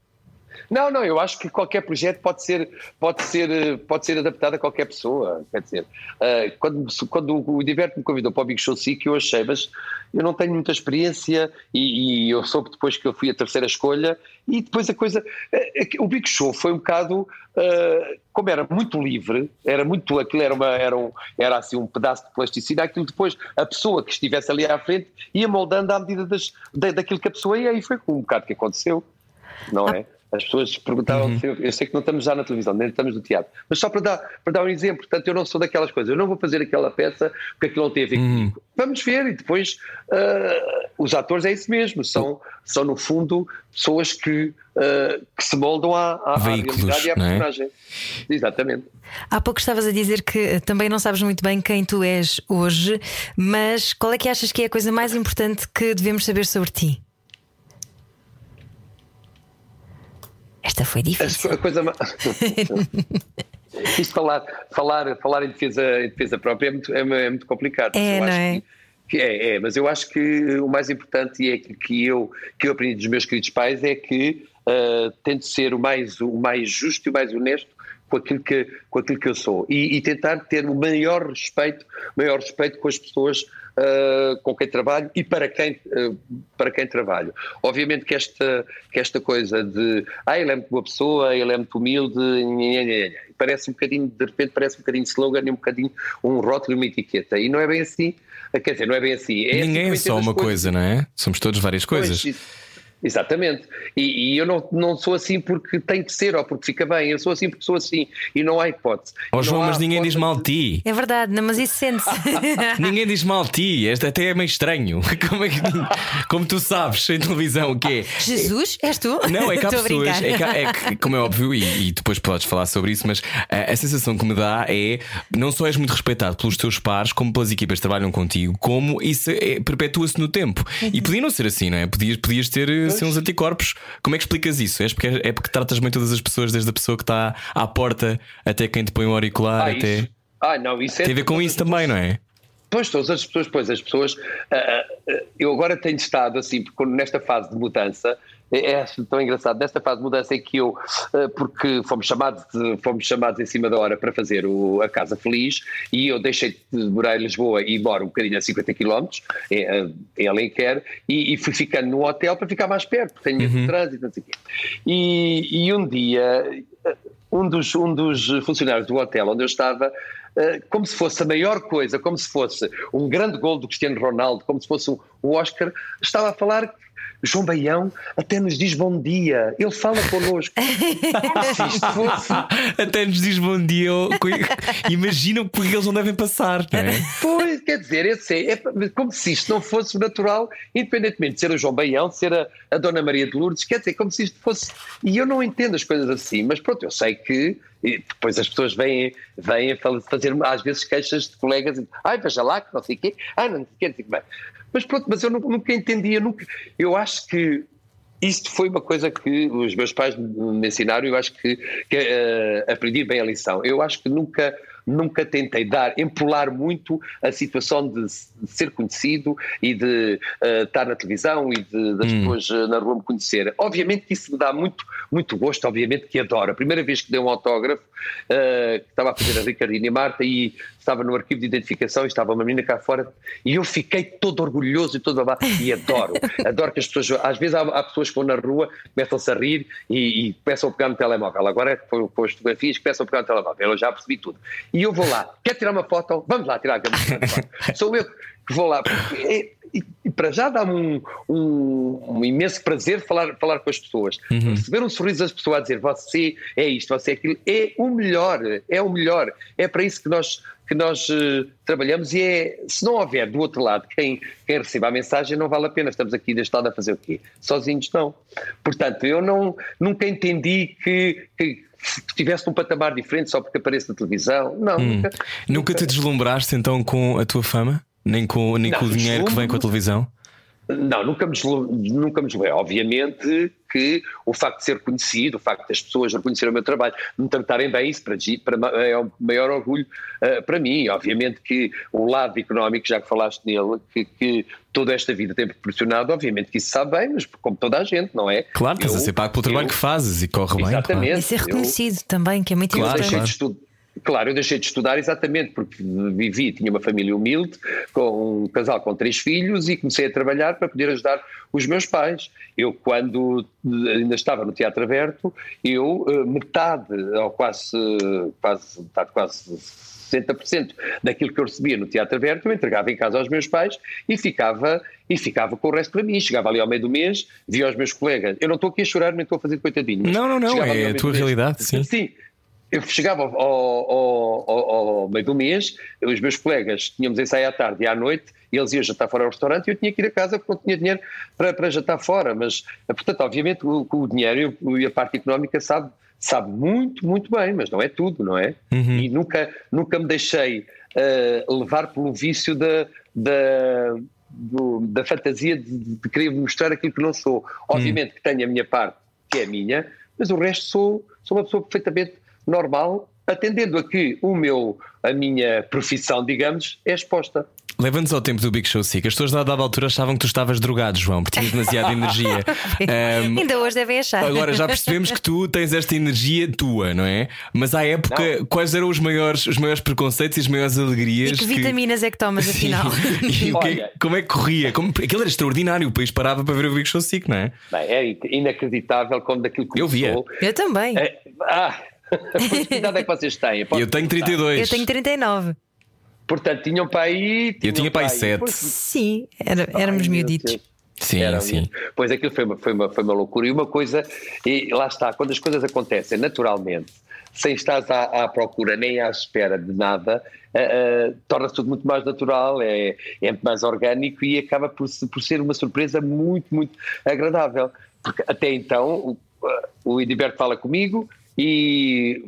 Não, não, eu acho que qualquer projeto pode ser, pode ser, pode ser adaptado a qualquer pessoa. Quer dizer, uh, quando, quando o Diverto me convidou para o Big Show que eu achei, mas eu não tenho muita experiência e, e, eu soube depois que eu fui a terceira escolha e depois a coisa. Uh, o Big Show foi um bocado. Como era muito livre, era muito. aquilo era, uma, era, um, era assim um pedaço de plasticidade, aquilo depois a pessoa que estivesse ali à frente ia moldando à medida das, da, daquilo que a pessoa ia e foi um bocado que aconteceu, não é? As pessoas perguntavam, uhum. eu sei que não estamos já na televisão, nem estamos no teatro, mas só para dar, para dar um exemplo, portanto, eu não sou daquelas coisas, eu não vou fazer aquela peça porque aquilo não tem a ver uhum. comigo. Vamos ver, e depois uh, os atores é isso mesmo, são, são no fundo pessoas que, uh, que se moldam à, à, Veículos, à realidade e à é? personagem. É? Exatamente. Há pouco estavas a dizer que também não sabes muito bem quem tu és hoje, mas qual é que achas que é a coisa mais importante que devemos saber sobre ti? Esta foi difícil. A coisa Isto falar, falar, falar em, defesa, em defesa própria é muito, é, é muito complicado. É, Eu não é? que- que é, é, mas eu acho que o mais importante e é aquilo que eu, que eu aprendi dos meus queridos pais é que ah, tento ser o mais, o mais justo e o mais honesto com aquilo que, com aquilo que eu sou e, e tentar ter o maior respeito, maior respeito com as pessoas ah, com quem trabalho e para quem, ah, para quem trabalho. Obviamente que esta, que esta coisa de ah, ele é muito boa pessoa, ele é muito humilde, nha, nha, nha, parece um bocadinho, de repente parece um bocadinho de slogan e um bocadinho um rótulo e uma etiqueta. E não é bem assim. Quer dizer, não é bem assim. É assim Ninguém eu é só uma coisa, não é? Somos todos várias coisas. Pois, Exatamente. E, e eu não, não sou assim porque tenho que ser ou porque fica bem. Eu sou assim porque sou assim. E não há hipótese. Ó Não João, mas ninguém diz mal de- ti. É verdade, não, mas isso sente-se. Ninguém diz mal de ti. Este até é meio estranho. Como, é que, como tu sabes em televisão o que é? Jesus, és tu? Não, é que há pessoas, é que, é que, como é óbvio, e, e depois podes falar sobre isso, mas a, a sensação que me dá é não só és muito respeitado pelos teus pares, como pelas equipas que trabalham contigo, como isso é- perpetua-se no tempo. Uhum. E podia não ser assim, não é? Podias, podias ter ser uns anticorpos. Como é que explicas isso? És porque, é porque tratas bem todas as pessoas, desde a pessoa que está à porta até quem te põe o auricular, Ah, até. isso. Ah, não, isso é Tem a ver com isso também, não é? Pois, todas as pessoas, pois, as pessoas. ah, ah, eu agora tenho estado assim, porque nesta fase de mudança, é, é tão engraçado, nesta fase de mudança em que eu, ah, porque fomos chamados, fomos chamados em cima da hora para fazer o- a Casa Feliz e eu deixei de morar em Lisboa e moro um bocadinho a 50 km em, ah, em Alenquer e, e fui ficando no hotel para ficar mais perto, porque tenho de trânsito, não sei o quê. E, e um dia, ah, um dos, um dos funcionários do hotel onde eu estava eh, como se fosse a maior coisa, como se fosse um grande gol do Cristiano Ronaldo, como se fosse um, Oscar, estava a falar que João Baião até nos diz bom dia, ele fala connosco. se isto fosse. Até nos diz bom dia. Imaginam porque eles não devem passar, não é? Pois, quer dizer, é, é como se isto não fosse natural, independentemente de ser o João Baião, de ser a, a Dona Maria de Lourdes, quer dizer, como se isto fosse. E eu não entendo as coisas assim, mas pronto, eu sei que e depois as pessoas vêm, vêm fazer às vezes queixas de colegas, e, ai, veja lá, que não sei o quê, ai, não sei o quê, Mas pronto, mas eu nunca, entendia, nunca. Eu acho que isto foi uma coisa que os meus pais me ensinaram e eu acho que, que eh, aprendi bem a lição. Eu acho que nunca, nunca tentei dar, empolar muito a situação de, ser conhecido e de eh, estar na televisão e de, das pessoas eh, na rua me conhecerem. Obviamente que isso me dá muito, muito gosto, obviamente que adoro. A primeira vez que dei um autógrafo, que estava a fazer a Ricardina e Marta e estava no arquivo de identificação e estava uma menina cá fora e eu fiquei todo orgulhoso e todo babá. E adoro, adoro que as pessoas, às vezes há, há pessoas que vão na rua, começam-se a rir e, e começam a pegar no telemóvel, agora com, com as fotografias começam a pegar no telemóvel, eu já percebi tudo. E eu vou lá, quer tirar uma foto? Vamos lá tirar aquela foto sou eu que vou lá. É- e, e para já dá-me um, um- um imenso prazer falar, falar com as pessoas receber um sorriso das pessoas a dizer você é isto, você é aquilo, é o melhor, é o melhor, é para isso que nós que nós eh, trabalhamos e é, se não houver do outro lado quem, quem receba a mensagem, não vale a pena. Estamos aqui deste lado a fazer o quê? Sozinhos não. Portanto, eu não, nunca entendi que, que estivesse num patamar diferente só porque apareço na televisão. Não, nunca. Nunca te deslumbraste então com a tua fama? Nem com, nem Não, com o dinheiro que vem com a televisão? Não, nunca me, nunca me deslumbrei. Obviamente que o facto de ser conhecido, o facto das pessoas reconhecerem o meu trabalho, me tratarem bem, isso para, para é o maior orgulho eh, para mim. Obviamente que o lado económico, já que falaste nele, que, que toda esta vida tem proporcionado, obviamente que isso sabe bem, mas como toda a gente, não é? Claro, estás a Eu- ser pago pelo trabalho eu- que fazes e corre bem. claro. Exatamente. E ser Eu- reconhecido também, que é muito Claro, eu importante. de estudar. Claro, eu deixei de estudar exatamente porque vivi, tinha uma família humilde, com um casal com três filhos e comecei a trabalhar para poder ajudar os meus pais. Eu, quando ainda estava no Teatro Aberto, eu eh, metade, ou quase, quase, metade, quase 60% daquilo que eu recebia no Teatro Aberto, eu entregava em casa aos meus pais e ficava, e ficava com o resto para mim. Chegava ali ao meio do mês, via os meus colegas. Eu não estou aqui a chorar, nem estou a fazer coitadinho. Não, não, não, é a tua mês. realidade, sim. Sim. Eu chegava ao, ao- ao- ao meio do mês, os meus colegas tínhamos ensaio à tarde e à noite, e eles iam jantar fora ao restaurante e eu tinha que ir a casa porque não tinha dinheiro para, para jantar fora. Mas, portanto, obviamente, o, o dinheiro e a parte económica sabe, sabe muito, muito bem, mas não é tudo, não é? Uhum. E nunca, nunca me deixei eh, levar pelo vício da. da do- da fantasia de, de querer mostrar aquilo que não sou. Obviamente que tenho a minha parte, que é minha, mas o resto sou, sou uma pessoa perfeitamente normal, atendendo a que o meu, a minha profissão, digamos, é exposta. Leva-nos ao tempo do Big Show Sick. As pessoas da dada altura achavam que tu estavas drogado, João, porque tinhas demasiada energia. Um, Ainda hoje devem achar. Agora já percebemos que tu tens esta energia tua, não é? Mas à época, Não. quais eram os maiores, os maiores preconceitos e as maiores alegrias? E que vitaminas é que tomas afinal? E o que- Olha. como é que corria? Como, aquilo era extraordinário, o país parava para ver o Big Show Sick, não é? Bem, é inacreditável como daquilo que Eu via. Eu também. É, ah, que idade é que vocês têm? Eu tenho perguntar? 32. Eu tenho 39. Portanto, tinham para aí. Eu tinha para aí sete. Pois, Sim, era- éramos Ai, miuditos. Sim, Era sim. Pois aquilo foi uma, foi, uma, foi uma loucura. E uma coisa, e lá está, quando as coisas acontecem naturalmente, sem estar à, à procura nem à espera de nada, ah, ah, torna-se tudo muito mais natural, é, é muito mais orgânico e acaba por, por ser uma surpresa muito, muito agradável. Porque até então o, ah, o Ediberto fala comigo. E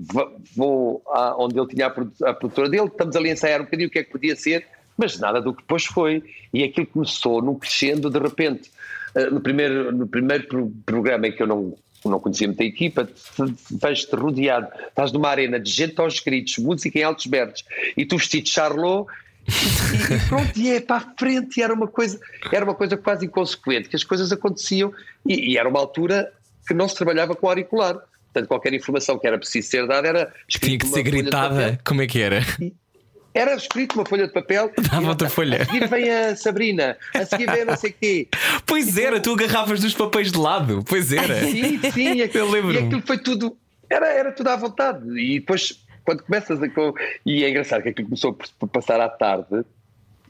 vou a- onde ele tinha a produ- a produtora dele, estamos ali a ensaiar um bocadinho o que é que podia ser, mas nada do que depois foi. E aquilo começou num crescendo de repente. Eh, No primeiro, no primeiro pro- programa em que eu não, não conhecia muita equipa, te- vejo-te rodeado, estás numa arena de gente aos gritos, música em altos berros, e tu vestido de Charlot. E pronto, e é para a frente, e era uma coisa, era uma coisa quase inconsequente, que as coisas aconteciam, e, e era uma altura que não se trabalhava com auricular. Portanto, qualquer informação que era preciso ser dada era Tinha que ser gritada. Como é que era? Era escrito uma folha de papel. Dava outra folha. A seguir vem a Sabrina, a seguir vem a não sei quê. Pois era, tu agarravas dos papéis de lado. Pois era. Sim, sim, aquilo, Eu lembro-me. e aquilo foi tudo. Era, era tudo à vontade. E depois, quando começas a. E é engraçado que aquilo começou por passar à tarde.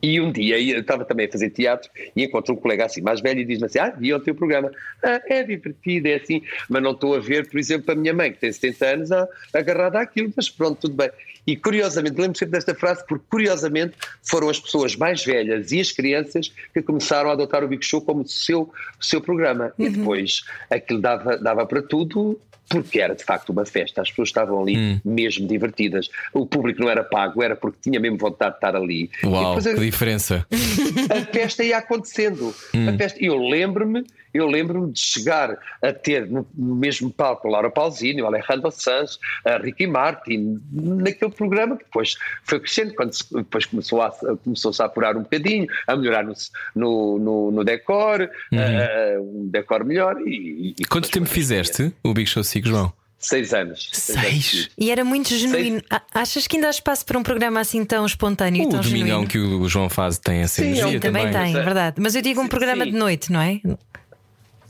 E um dia eu estava também a fazer teatro e encontro um colega assim mais velho e diz-me assim: Ah, vi o teu programa. Ah, é divertido, é assim, mas não estou a ver, por exemplo, a minha mãe, que tem 70 anos, ah, agarrada àquilo, mas pronto, tudo bem. E curiosamente, lembro sempre desta frase, porque curiosamente foram as pessoas mais velhas e as crianças que começaram a adotar o Big Show como seu, seu programa. E depois aquilo dava, dava para tudo. Porque era de facto uma festa, as pessoas estavam ali mesmo divertidas. O público não era pago, era porque tinha mesmo vontade de estar ali. Uau, depois que diferença. a festa ia acontecendo. A festa, e eu lembro-me, eu lembro-me de chegar a ter no, mesmo palco a Laura Pausini, o Alejandro Sanz, a Ricky Martin, naquele programa que depois foi crescendo, quando se- depois começou a, começou-se a apurar um bocadinho, a melhorar no, no, no, no decor, eh, um decor melhor. E, e Quanto tempo fizeste o Big Show Sick, João? Seis anos. anos. Seis? E era muito genuíno. A- Achas que ainda há espaço para um programa assim tão espontâneo e O tão domingão genuíno? que o João faz tem essa Sim, energia Também também. tem, Mas, verdade. Mas eu digo um programa sim. de noite, não é?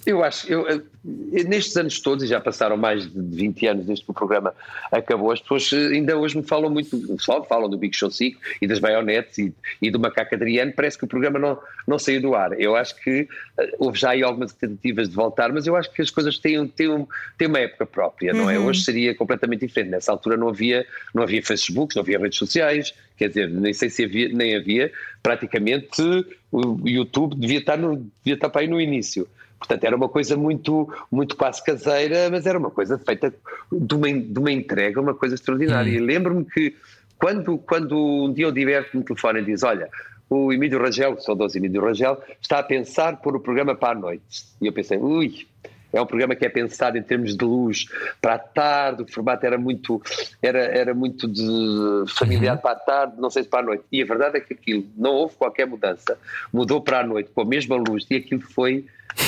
Eu acho, eu, eu- nestes anos todos, e já passaram mais de 20 anos desde que o programa acabou, as pessoas eh, ainda hoje me falam muito, só falam do Big Show 5 e das baionetes e, e do Macaco Adriano, parece que o programa não, não saiu do ar. Eu acho que eh, houve já aí algumas tentativas de voltar, mas eu acho que as coisas têm, têm, têm uma época própria, não é? Hoje seria completamente diferente. Nessa altura não havia, não havia Facebook, não havia redes sociais, quer dizer, nem sei se havia, nem havia, praticamente o YouTube devia estar, no, devia estar para aí no início. Portanto, era uma coisa muito, muito quase caseira, mas era uma coisa feita de uma, de uma entrega, uma coisa extraordinária. E lembro-me que quando, quando um dia eu diverto-me no telefone e diz: Olha, o Emílio Rangel, o saudoso Emílio Rangel, está a pensar pôr o programa para a noite. E eu pensei: ui. É um programa que é pensado em termos de luz para a tarde, o formato era muito, era, era muito de familiar para a tarde, não sei se para a noite. E a verdade é que aquilo não houve qualquer mudança. Mudou para a noite com a mesma luz e aquilo foi,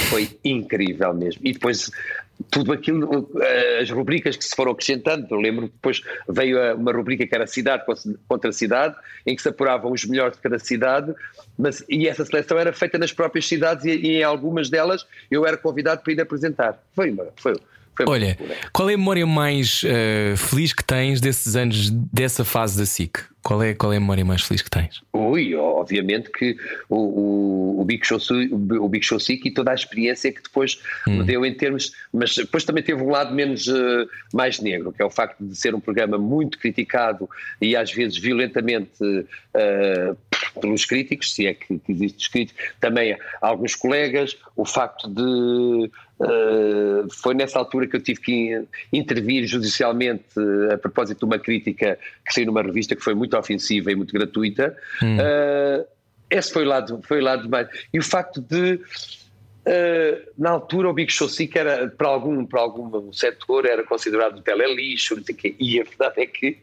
foi incrível mesmo. E depois tudo aquilo, eh, as rubricas que se foram acrescentando, eu lembro que depois veio a- uma rubrica que era cidade contra cidade, em que se apuravam os melhores de cada cidade, mas, e essa seleção era feita nas próprias cidades e, e em algumas delas eu era convidado para ir apresentar. Foi uma, foi, foi Olha, qual é a memória mais eh, feliz que tens desses anos, dessa fase da SIC? Qual é, qual é a memória mais feliz que tens? Ui, obviamente que o, o, o Big Show, o Big Show Sick e toda a experiência que depois me deu em termos, mas depois também teve um lado menos eh, mais negro, que é o facto de ser um programa muito criticado e às vezes violentamente eh, pelos críticos, se é que, que existe os críticos, também alguns colegas, o facto de eh, foi nessa altura que eu tive que intervir judicialmente eh, a propósito de uma crítica que saiu numa revista que foi muito ofensiva e muito gratuita. Eh, esse foi o lado, foi o lado mais. E o facto de Uh, na altura o Big Show Sick era para algum, para algum setor era considerado um telelixo, não sei quê. e a verdade é que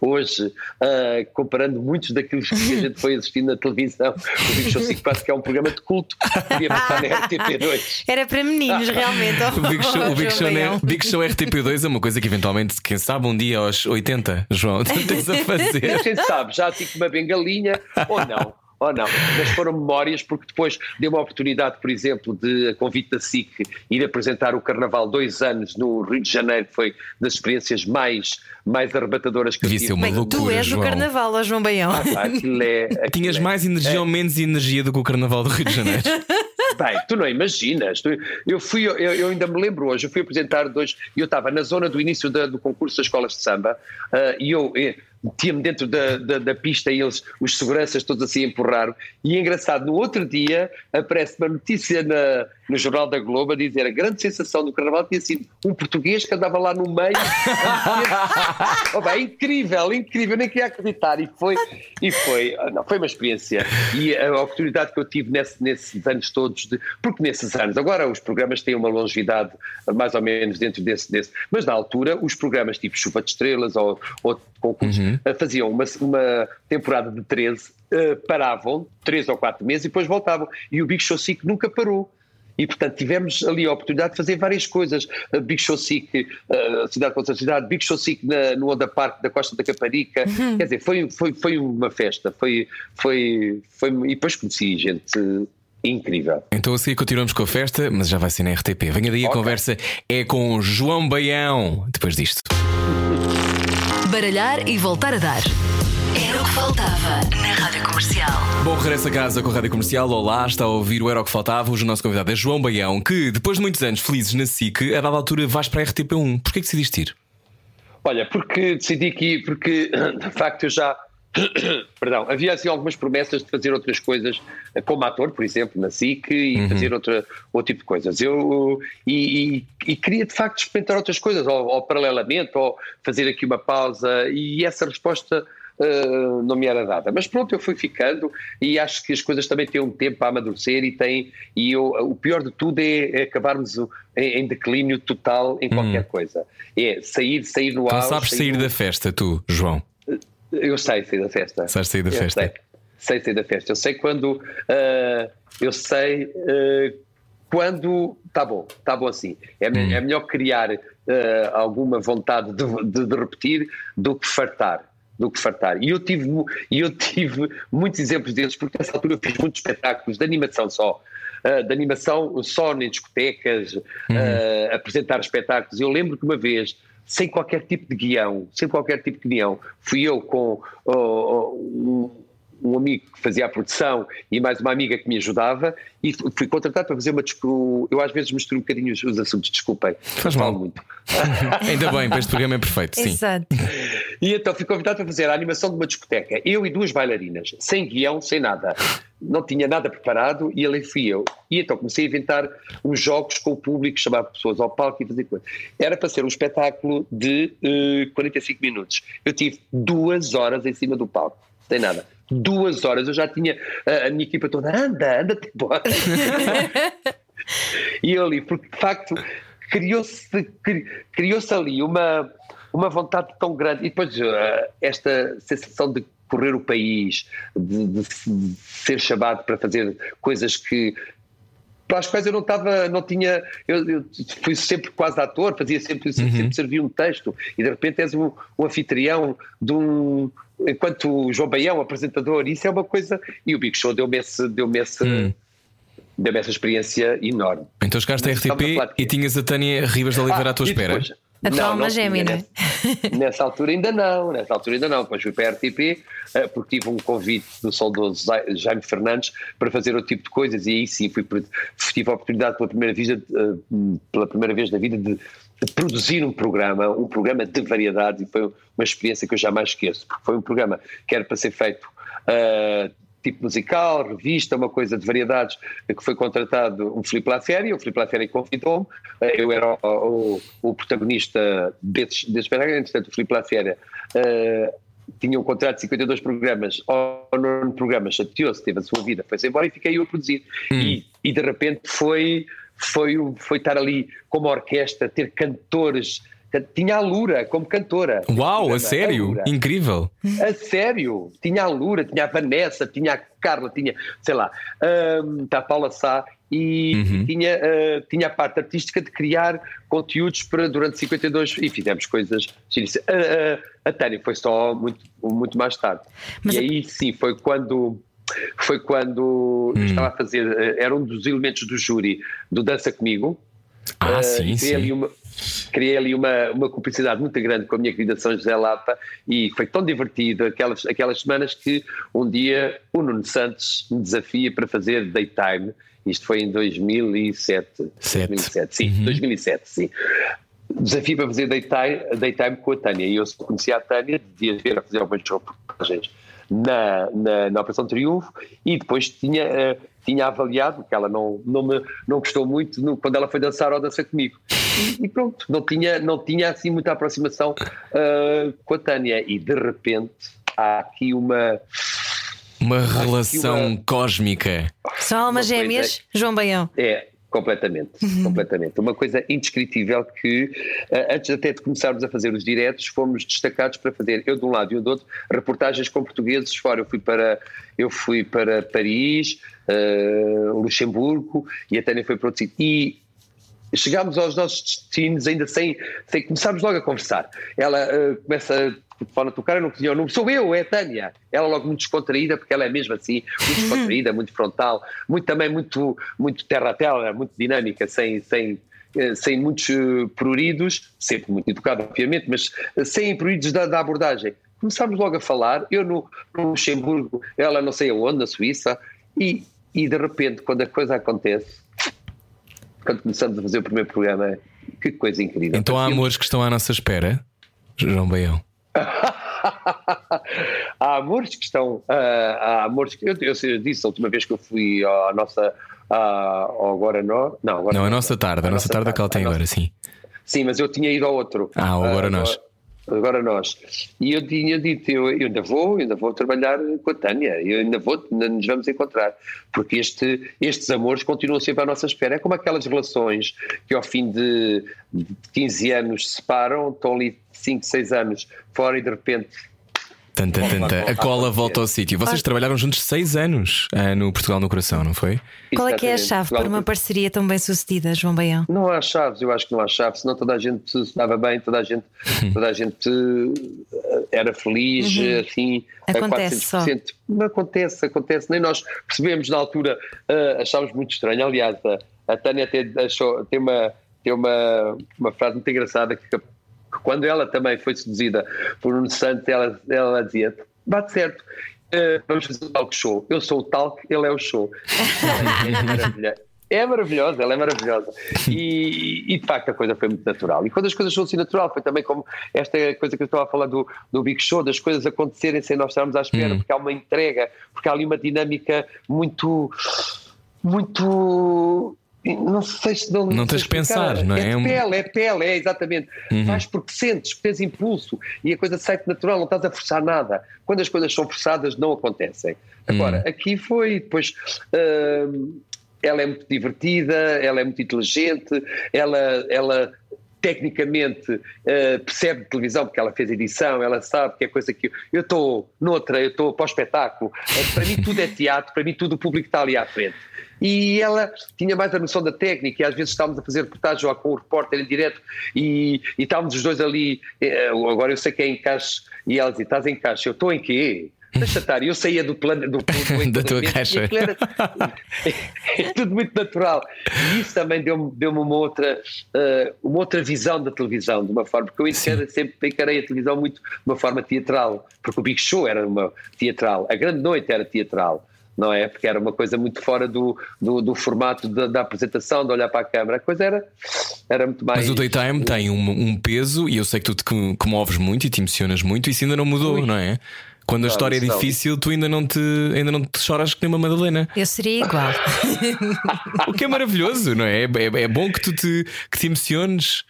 hoje, uh, comparando muitos daqueles que a gente foi assistindo na televisão, o Big Show Sick parece que é um programa de culto, podia passar na RTP2. Era para meninos, realmente. O Big Show, o Big Show, né? Big Show RTP2 é uma coisa que eventualmente, quem sabe, um dia aos 80, João, tens a fazer. Quem sabe, já assim com uma bengalinha ou não ou não, mas foram memórias porque depois deu uma oportunidade, por exemplo, de a convite da SIC ir apresentar o Carnaval dois anos no Rio de Janeiro, que foi das experiências mais, mais arrebatadoras que eu tive. Uma loucura, tu és João. o Carnaval, ó João Baião. Ah, pá, aquilo é, aquilo Tinhas é- mais energia é- ou menos energia do que o Carnaval do Rio de Janeiro? Bem, tu não imaginas. Tu- eu, fui, eu, eu ainda me lembro hoje, eu fui apresentar dois. Eu estava na zona do início da- do concurso das escolas de samba ah, e eu. Metia-me dentro da, da, da pista e eles, os seguranças todos assim a empurrar. E é engraçado, no outro dia aparece uma notícia na, no Jornal da Globo a dizer a grande sensação do carnaval tinha sido um português que andava lá no meio. oh, bem, incrível, incrível, nem queria acreditar. E foi, e foi, ah, não, foi uma experiência. E a oportunidade que eu tive nesse, nesses anos todos, de, porque nesses anos, agora os programas têm uma longevidade mais ou menos dentro desse, desse mas na altura os programas tipo Chuva de Estrelas ou, ou concursos ah, faziam uma, uma temporada de 13, ah, paravam 3 ou 4 meses e depois voltavam. E o Big Show 5 nunca parou. E, portanto, tivemos ali a oportunidade de fazer várias coisas. A Big Show Sick, a Cidade contra a Cidade, Big Show Sick na, no Onda Park da Costa da Caparica. Quer dizer, foi, foi, foi uma festa. Foi, foi, foi, e depois conheci gente incrível. Então a seguir continuamos com a festa, mas já vai ser na RTP. Venha daí a Ok. conversa é com João Baião. Depois disto. Baralhar e voltar a dar. Era o que faltava na Rádio Comercial. Bom, regresso a casa com a Rádio Comercial. Olá, está a ouvir o Era o que Faltava. Hoje o nosso convidado é João Baião, que depois de muitos anos felizes na SIC, a dada altura vais para a RTP1. Porquê que decidiste ir? Olha, porque decidi que, porque de facto eu já. Perdão, havia assim algumas promessas de fazer outras coisas eh, como ator, por exemplo, na SIC e fazer outra, outro tipo de coisas. Eu e, e- e queria de facto experimentar outras coisas, ou, ou paralelamente, ou fazer aqui uma pausa, e essa resposta eh, não me era dada. Mas pronto, eu fui ficando e acho que as coisas também têm um tempo para amadurecer e tem e eu, o pior de tudo é, é acabarmos em, em declínio total em qualquer coisa. É sair, sair no Então auge, sabes sair no- da festa, tu, João. Eu sei sair da festa. Sabes sair da Eu festa. Sei, sei sair da festa. Eu sei quando. ah, eu sei ah, quando. Tá bom, tá bom assim. É, me- é melhor criar ah, alguma vontade de, de- de repetir do que fartar. Do que fartar. E eu tive, eu tive muitos exemplos deles, porque nessa altura eu fiz muitos espetáculos de animação só. ah, de animação só em discotecas, ah, apresentar espetáculos. Eu lembro que uma vez sem qualquer tipo de guião, sem qualquer tipo de guião. Fui eu com oh, oh, um, um amigo que fazia a produção e mais uma amiga que me ajudava e fui contratado para fazer uma. Eu às vezes misturo um bocadinho os, os assuntos, desculpem. Faz Falo mal. muito. Ainda bem, para este programa é perfeito, sim. Exato. E então fui convidado para fazer a animação de uma discoteca, eu e duas bailarinas, sem guião, sem nada. Não tinha nada preparado e ali fui eu. E então comecei a inventar uns jogos com o público, chamar pessoas ao palco e fazer coisas. Era para ser um espetáculo de eh, 45 minutos. Eu tive duas horas em cima do palco, sem nada. Duas horas, eu já tinha a, a minha equipa toda, anda, anda-te embora. E eu ali, porque de facto criou-se cri- criou-se ali uma, uma vontade tão grande. E depois eh, esta sensação de correr o país, de, de se- ser chamado para fazer coisas que. Para as quais eu não estava, não tinha. Eu, eu fui sempre quase ator, fazia sempre, sempre servia um texto, e de repente és um, um anfitrião de um. Enquanto João Baião, apresentador, isso é uma coisa. E o Big Show deu-me esse, deu-me esse, Hum. deu-me essa experiência enorme. Então chegaste à a RTP e tinhas a Tânia Ribas de Oliveira Ah, à tua espera. depois- A tua alma tinha, gêmea, não é? nessa, nessa altura ainda não, nessa altura ainda não. Depois fui para a RTP eh, porque tive um convite do saudoso Jaime Fernandes para fazer outro tipo de coisas e aí sim fui, tive a oportunidade pela primeira vez, eh, pela primeira vez na vida de, de produzir um programa, um programa de variedades e foi uma experiência que eu jamais esqueço, porque foi um programa que era para ser feito eh, tipo musical, revista, uma coisa de variedades, que foi contratado um Filipe Laféria, o Filipe Laféria convidou-me, eh, eu era o, o- o protagonista desse, desse espetáculo, entretanto o Filipe Laféria eh, tinha um contrato de 52 programas, ao nono programa chateou-se, teve a sua vida, foi-se embora e fiquei eu a produzir. E, e de repente foi, foi, foi estar ali como orquestra, ter cantores. Tinha a Lura como cantora. Uau, a A sério? Lura. Incrível. A sério, tinha a Lura, tinha a Vanessa, tinha a Carla, tinha, sei lá, hum, tá a Paula Sá e Uhum. tinha, ah, tinha a parte artística de criar conteúdos para, durante 52 e fizemos coisas. A, a, a Tânia foi só muito, muito mais tarde. Mas e a- aí sim, foi quando. Foi quando Hum. eu estava a fazer, ah, era um dos elementos do júri do Dança Comigo. Ah, Ah, sim, sim. uma, criei ali uma, uma cumplicidade muito grande com a minha querida São José Lapa e foi tão divertido aquelas, aquelas semanas que um dia o Nuno Santos me desafia para fazer daytime. Isto foi em 2007. Sete. 2007 sim, Uhum. 2007, sim. Desafio para fazer daytime, daytime com a Tânia. E eu só conhecia a Tânia, devia ver a fazer algumas reportagens na, na, na Operação Triunfo e depois tinha, eh, tinha avaliado, porque ela não, não, me, não gostou muito no- quando ela foi dançar ou dançar comigo. E, pronto, não tinha, não tinha assim muita aproximação eh, com a Tânia. E de repente há aqui uma. Uma relação uma- cósmica. São almas Uma coisa- gêmeas, João Baião. É, completamente, completamente. Uma coisa indescritível que, eh, antes até de começarmos a fazer os diretos, fomos destacados para fazer, eu de um lado e eu do outro, reportagens com portugueses fora. Eu fui para, eu fui para Paris, eh, Luxemburgo e a Tânia foi para outro sítio. E chegámos aos nossos destinos ainda sem, sem começarmos logo a conversar. Ela eh, começa a telefone a tocar, eu não conhecia o número, sou eu, é a Tânia. Ela logo muito descontraída, porque ela é mesmo assim, muito descontraída, muito frontal, muito também muito, muito terra a terra, muito dinâmica, sem, sem, eh, sem muitos eh, pruridos, sempre muito educada, obviamente, mas sem pruridos da, da abordagem. Começámos logo a falar, eu no, no Luxemburgo, ela não sei aonde, na Suíça, e, e de repente, quando a coisa acontece, quando começamos a fazer o primeiro programa, que coisa incrível. Então há amores que estão à nossa espera, João Baião. há amores que estão. ah, há amores que. Eu, eu, eu disse a última vez que eu fui à nossa. à- ao Agora Nó. Não, agora Não, a nossa tarde, a nossa tarde é que ela tem a nossa- agora, sim. Sim, mas eu tinha ido ao outro. Ah, ao Agora Ah, Nós. Agora nós. E eu tinha dito, eu, eu ainda vou, ainda vou trabalhar com a Tânia, eu ainda vou, ainda nos vamos encontrar. Porque este, estes amores continuam sempre à nossa espera. É como aquelas relações que ao fim de 15 anos se separam, estão ali 5, 6 anos fora e de repente Tanta, tanta. A cola volta ao sítio. Vocês trabalharam juntos seis anos ah, no Portugal no Coração, não foi? Qual é que é a chave para uma parceria tão bem sucedida, João Baião? Não há chaves, eu acho que não há chaves, senão toda a gente se dava bem, toda a gente, toda a gente eh, era feliz, assim, a Uhum. Acontece só. 400%. Não acontece, acontece, nem nós percebemos na altura, eh, achámos muito estranho. Aliás, a, a Tânia até achou, tem, uma, tem uma, uma frase muito engraçada que quando ela também foi seduzida por um Santos, ela, ela dizia: bate certo. eh, vamos fazer um talk show. Eu sou o talk, ele é o show. É. É maravilhosa, ela é maravilhosa. E, e, de facto a coisa foi muito natural. E quando as coisas são assim natural, foi também como esta coisa que eu estava a falar do, do Big Show, das coisas acontecerem sem nós estarmos à espera, porque há uma entrega, porque há ali uma dinâmica muito. muito. Não sei se não. Não tens que pensar, não é? É É pele, é pele, é exatamente. Faz porque sentes, tens impulso e a coisa sai-te natural, não estás a forçar nada. Quando as coisas são forçadas, não acontecem. Agora, aqui foi, depois. hum, ela é muito divertida, ela é muito inteligente, ela, ela tecnicamente eh, percebe televisão porque ela fez edição, ela sabe que é coisa que eu- eu estou noutra, eu estou para o espetáculo. Eh, para mim tudo é teatro, para mim tudo o público está ali à frente. E ela tinha mais a noção da técnica, e às vezes estávamos a fazer reportagem ou com o repórter em direto e, e estávamos os dois ali. eh, agora eu sei que é em caixa, e ela dizia: Estás em caixa? Eu estou em quê? Deixa estar, eu saía do plano do, do, Da tua caixa. era- é tudo muito natural. E isso também deu-me deu uma, outra, eh, uma outra visão da televisão, de uma forma, porque eu encarei, sempre encarei a televisão muito de uma forma teatral, porque o Big Show era uma teatral, a Grande Noite era teatral. Não é? Porque era uma coisa muito fora do, do, do formato da, da apresentação, de olhar para a câmara. A coisa era, era muito mais. Mas o daytime tem um, um peso e eu sei que tu te com- comoves muito e te emocionas muito, e isso ainda não mudou, Ui. não é? Quando a Não, história é difícil, tu ainda não te, ainda não te choras que nem uma Madalena. Eu seria igual. O que é maravilhoso, não é? É, é- bom que tu te, que te emociones.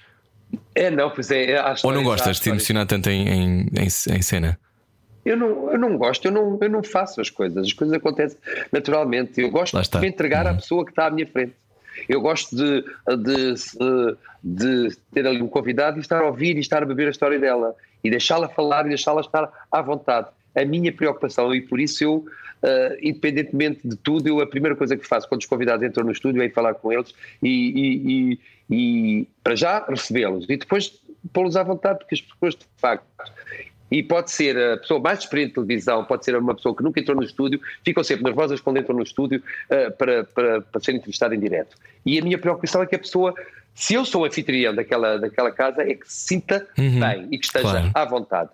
É, não, pois é. Ou não gostas de te emocionar tanto em, em, em, em cena? Eu não, eu não gosto, eu não, eu não faço as coisas, as coisas acontecem naturalmente. Eu gosto de me entregar à Uhum. pessoa que está à minha frente. Eu gosto de, de, de ter ali um convidado e estar a ouvir e estar a beber a história dela e deixá-la falar e deixá-la estar à vontade. A minha preocupação, e por isso eu, eh, independentemente de tudo, eu a primeira coisa que faço quando os convidados entram no estúdio é ir falar com eles e, e- e- e, para já recebê-los e depois pô-los à vontade, porque as pessoas de facto e pode ser a pessoa mais experiente de televisão, pode ser uma pessoa que nunca entrou no estúdio, ficam sempre nervosas quando entram no estúdio eh, para, para, para ser entrevistada em direto. E a minha preocupação é que a pessoa, se eu sou anfitrião daquela, daquela casa, é que se sinta Uhum, bem e que esteja claro. à vontade.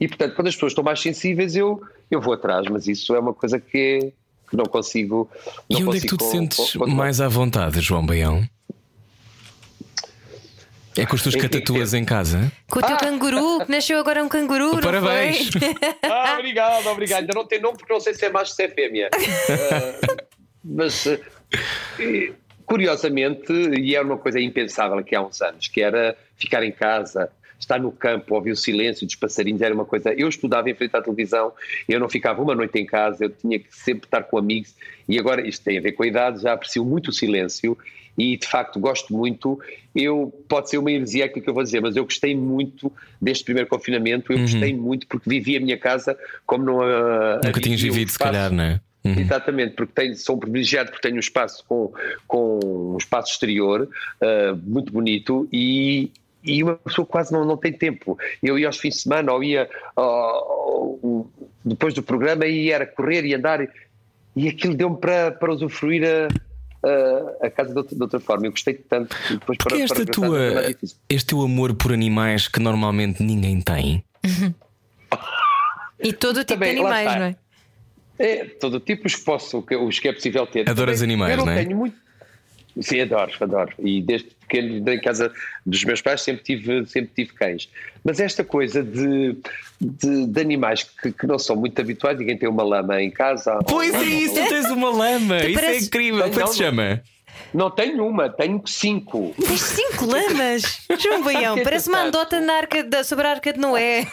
E portanto, quando as pessoas estão mais sensíveis, eu, eu vou atrás, mas isso é uma coisa que, que não consigo. Não e onde é que tu consigo te sentes mais à vontade, João Baião? É com as tuas Em que- catatuas em casa? Com o teu canguru, que nasceu agora um canguru. não Parabéns. foi? Ah, obrigado, obrigado. Ainda não tem nome porque não sei se é macho ou se é fêmea. Ah, mas curiosamente, e era uma coisa impensável aqui há uns anos, que era ficar em casa, estar no campo, ouvir o silêncio dos passarinhos, era uma coisa. Eu estudava em frente à televisão, eu não ficava uma noite em casa, eu tinha que sempre estar com amigos, e agora isto tem a ver com a idade, já aprecio muito o silêncio. E de facto gosto muito. Eu pode ser uma heresia aquilo que eu vou dizer, mas eu gostei muito deste primeiro confinamento. Eu gostei muito porque vivi a minha casa como não a, Nunca tinhas vivido, se calhar, não é? Uhum. Exatamente, porque tenho, sou um privilegiado porque tenho um espaço com, com um espaço exterior ah, muito bonito e, e uma pessoa quase não, não tem tempo. Eu ia aos fins de semana ou ia depois do programa e era correr e andar e aquilo deu-me para, para usufruir a, a, a casa de outra, de outra forma. Eu gostei tanto. E depois Porque para, esta para é tua, difícil. este teu amor por animais que normalmente ninguém tem. E todo o tipo Também, de animais, não é? É, todo tipo os que posso, os que é possível ter. Adoras Também, animais, eu não não é? tenho muito. Sim, adoro, adoro. E desde pequeno, em casa dos meus pais, sempre tive, sempre tive cães. Mas esta coisa de, de, de animais que, que não são muito habituais, ninguém tem uma lama em casa. ou- Pois é isso, tu tens uma lama. Isso é pareces- incrível. Como é que se chama? Não tenho uma, tenho cinco. Tens cinco lamas, João Baião. Parece uma andota na arca da- sobre a arca de Noé.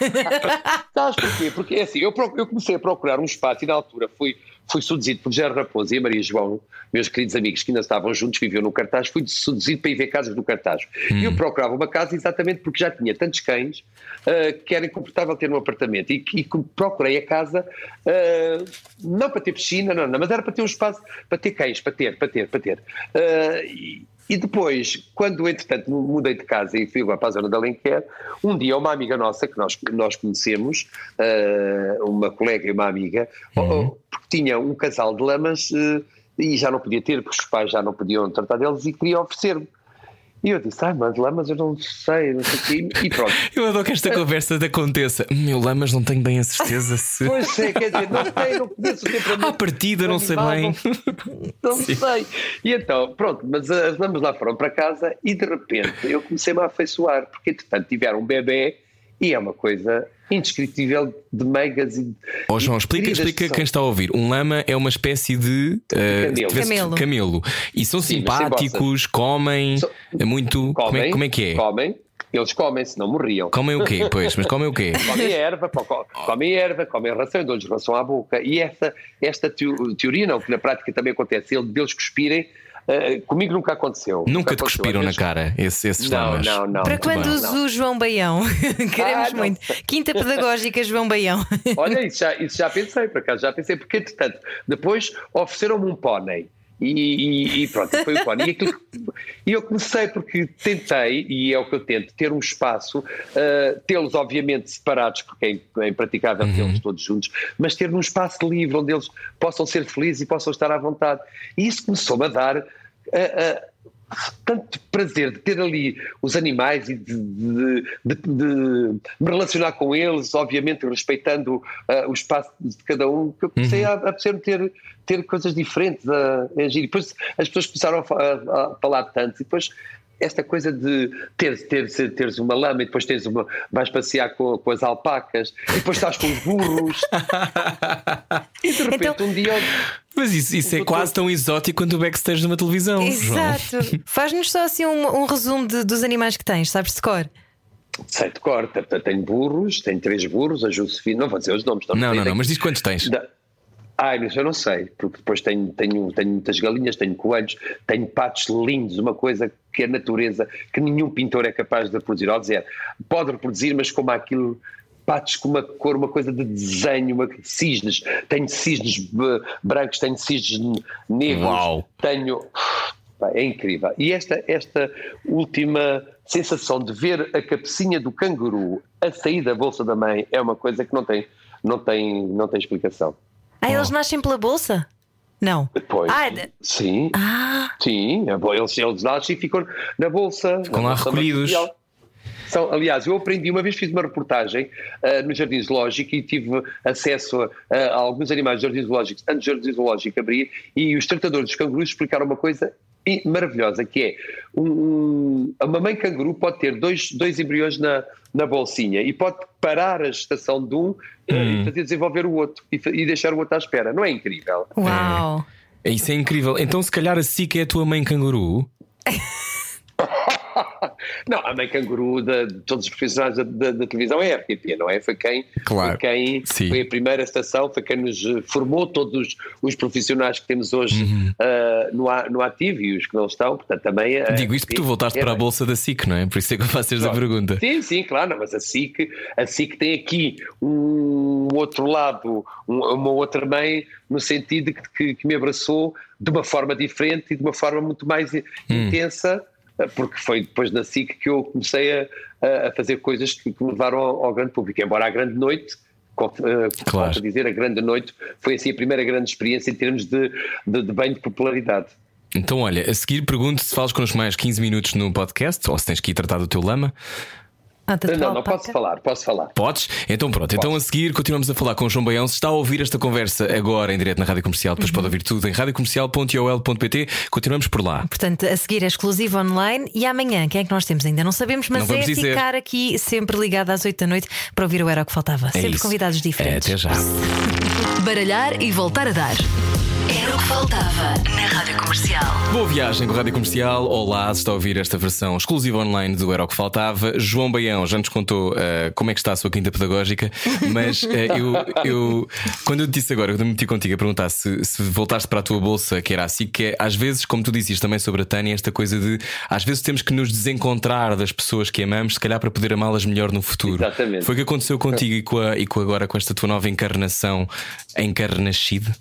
Sabes porquê? Porque é assim, eu, eu comecei a procurar um espaço e na altura fui, fui seduzido por Gerard Raposo e a Maria João, meus queridos amigos que ainda estavam juntos, viviam no cartaz, fui seduzido para ir ver casas do cartaz. E eu procurava uma casa exatamente porque já tinha tantos cães ah, que era inconfortável ter um apartamento. E, e procurei a casa ah, não para ter piscina, não, não, mas era para ter um espaço para ter cães, para ter, para ter, para ter. Ah, e, e depois, quando entretanto mudei de casa e fui agora para a zona da Alenquer, um dia uma amiga nossa que nós, nós conhecemos, eh, uma colega e uma amiga, oh, oh, porque tinha um casal de lamas eh, e já não podia ter, porque os pais já não podiam tratar deles e queria oferecer-me. E eu disse, ai, mas lamas eu não sei, não sei o quê, e pronto. Eu adoro que esta conversa te aconteça. Meu lamas, não tenho bem a certeza se. Pois é, quer dizer, não sei, não conheço o temperamento. À partida, não sei bem. Não, não sei. E então, pronto, mas as lamas lá foram para casa e de repente eu comecei-me a afeiçoar, porque entretanto tiveram um bebê e é uma coisa indescritível de meigas e. Ó João, e explica, explica quem está a ouvir. Um lama é uma espécie de eh, Camelo. Camelo. camelo. E são Sim, simpáticos, comem. So- É muito. Como é, Comem, como é que é? Comem, eles comem, se não morriam. Comem o quê? Pois, mas comem o quê? Comem erva, co- comem erva, comem ração, dão-lhes ração à boca. E esta, esta teo- teoria, não, que na prática também acontece, ele, deles cuspirem, eh, comigo nunca aconteceu. Nunca te aconteceu. cuspiram na cara esse- esses Não, lamas. não, não. Para quando usa o João Baião? Queremos Ah, muito. Quinta Pedagógica João Baião. Olha, isso já, isso já pensei, por acaso já pensei, porque entretanto, depois ofereceram-me um pônei. E, e- e pronto, foi o pônei. E, aquilo e eu comecei porque tentei, e é o que eu tento, ter um espaço, ah, tê-los obviamente separados, porque é, é impraticável tê-los todos juntos, mas ter um espaço livre onde eles possam ser felizes e possam estar à vontade. E isso começou-me a dar. ah, ah, tanto prazer de ter ali os animais e de, de- de- de me relacionar com eles, obviamente respeitando ah, o espaço de cada um, que eu comecei a, a perceber ter, ter coisas diferentes a, a agir. E depois as pessoas começaram a, a- a falar tanto, e depois esta coisa de ter, ter, teres uma lama e depois tens uma, vais passear com, com as alpacas e depois estás com os burros e de repente Então- um dia Mas isso, isso é doutor- quase tão exótico quanto o backstage de uma televisão. Exato. Faz-nos só assim um, um resumo de- dos animais que tens, sabes de cor? Sei de cor, portanto, tenho burros, tenho três burros, a Josefina, não vou dizer os nomes. Não, não, não, mas diz quantos tens. Da... Ai, mas eu não sei, porque depois tenho, tenho, tenho muitas galinhas, tenho coelhos, tenho patos lindos, uma coisa que a natureza, que nenhum pintor é capaz de reproduzir. Ao dizer, pode reproduzir, mas como aquilo patos com uma cor, uma coisa de desenho, uma, cisnes, tenho cisnes brancos, tenho cisnes negros, Uau. tenho. É incrível. E esta, esta última sensação de ver a cabecinha do canguru a sair da bolsa da mãe é uma coisa que não tem, não tem, não tem explicação. Ah, eles nascem pela bolsa? Não. Depois. Ah, de- Sim. Ah, Sim, é bom, eles, eles nascem e ficam na bolsa. Ficam na lá bolsa recolhidos. material. São, aliás, eu aprendi, uma vez fiz uma reportagem ah, no Jardim Zoológico e tive acesso a, a alguns animais do Jardim Zoológico antes do Jardim Zoológico abrir e os tratadores dos cangurus explicaram uma coisa maravilhosa, que é um, um- uma mãe canguru pode ter dois, dois embriões na, na bolsinha e pode parar a gestação de um ah, Hum. e fazer desenvolver o outro e, e deixar o outro à espera. Não é incrível? uau. Isso é incrível. Então, se calhar a SIC é a tua mãe canguru. Não, a mãe canguru de, de todos os profissionais da, da- da televisão é a RTP, não é? Foi quem, Claro, foi, quem sim. foi a primeira estação, foi quem nos formou todos os, profissionais que temos hoje Uhum. ah, no, no ativo e os que não estão, portanto também. a Digo isto porque tu voltaste é para a bolsa da SIC, não é? Por isso é que eu faço esta pergunta. Sim, sim, claro, não, mas a SIC, a SIC tem aqui um outro lado, um- uma outra mãe, no sentido que, que, que me abraçou de uma forma diferente e de uma forma muito mais Hum. intensa, porque foi depois da SIC que eu comecei a, a- fazer coisas que, me levaram ao, ao grande público. Embora a grande noite. com- eh, Claro. a dizer, a grande noite foi assim a primeira grande experiência em termos de, de, de bem de popularidade. Então, olha, a seguir pergunto se falas connosco mais 15 minutos no podcast ou se tens que ir tratar do teu lama. Ah, Não, não, tá- posso falar, posso falar. Podes? Então pronto. Então a seguir continuamos a falar com o João Baião. Se está a ouvir esta conversa agora em direto na Rádio Comercial, depois pode ouvir tudo em radiocomercial.ol.pt. Continuamos por lá. Portanto, a seguir é exclusivo online e amanhã, quem é que nós temos ainda? Não sabemos, mas Não vamos é dizer. ficar aqui sempre ligado às 8 da noite para ouvir o Era o que Faltava. É sempre isso. convidados diferentes. É, até já. Baralhar e voltar a dar. Era o que faltava na Rádio Comercial. Boa viagem com a Rádio Comercial. Olá, se está a ouvir esta versão exclusiva online do Era o que Faltava. João Baião já nos contou eh, como é que está a sua quinta pedagógica, mas eh, eu, eu, quando eu te disse agora, eu me meti contigo a perguntar se, se voltaste para a tua bolsa, que era assim, que é, às vezes, como tu dizias também sobre a Tânia, esta coisa de às vezes temos que nos desencontrar das pessoas que amamos, se calhar para poder amá-las melhor no futuro. Exatamente. Foi o que aconteceu contigo e com, a, e com agora com esta tua nova encarnação encarnascida.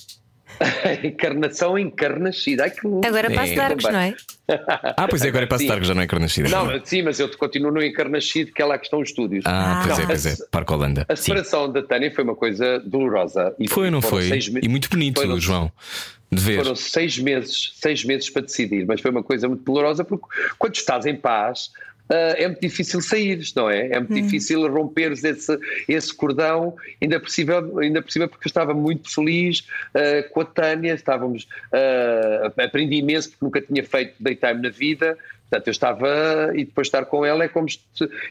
Encarnação encarnascida. Ai, que. Agora É, passo também. não é? Ah, pois é, agora é para Sim. estar que já não é encarnascida. Não, mas- sim, mas eu continuo no encarnascido, que é lá que estão os estúdios. Ah, pois Não, é, pois é. Parque Holanda. A Sim. separação da Tânia foi uma coisa dolorosa. E Foi ou não foi? seis E muito bonito, foram- João, de ver. Foram seis meses, seis meses para decidir, mas foi uma coisa muito dolorosa porque quando estás em paz ah, é muito difícil sair, não é? É muito difícil romperes esse, esse cordão, ainda por, cima, ainda por cima porque eu estava muito feliz ah, com a Tânia, estávamos, ah, aprendi imenso porque nunca tinha feito daytime na vida. Portanto, eu estava e depois estar com ela é como se,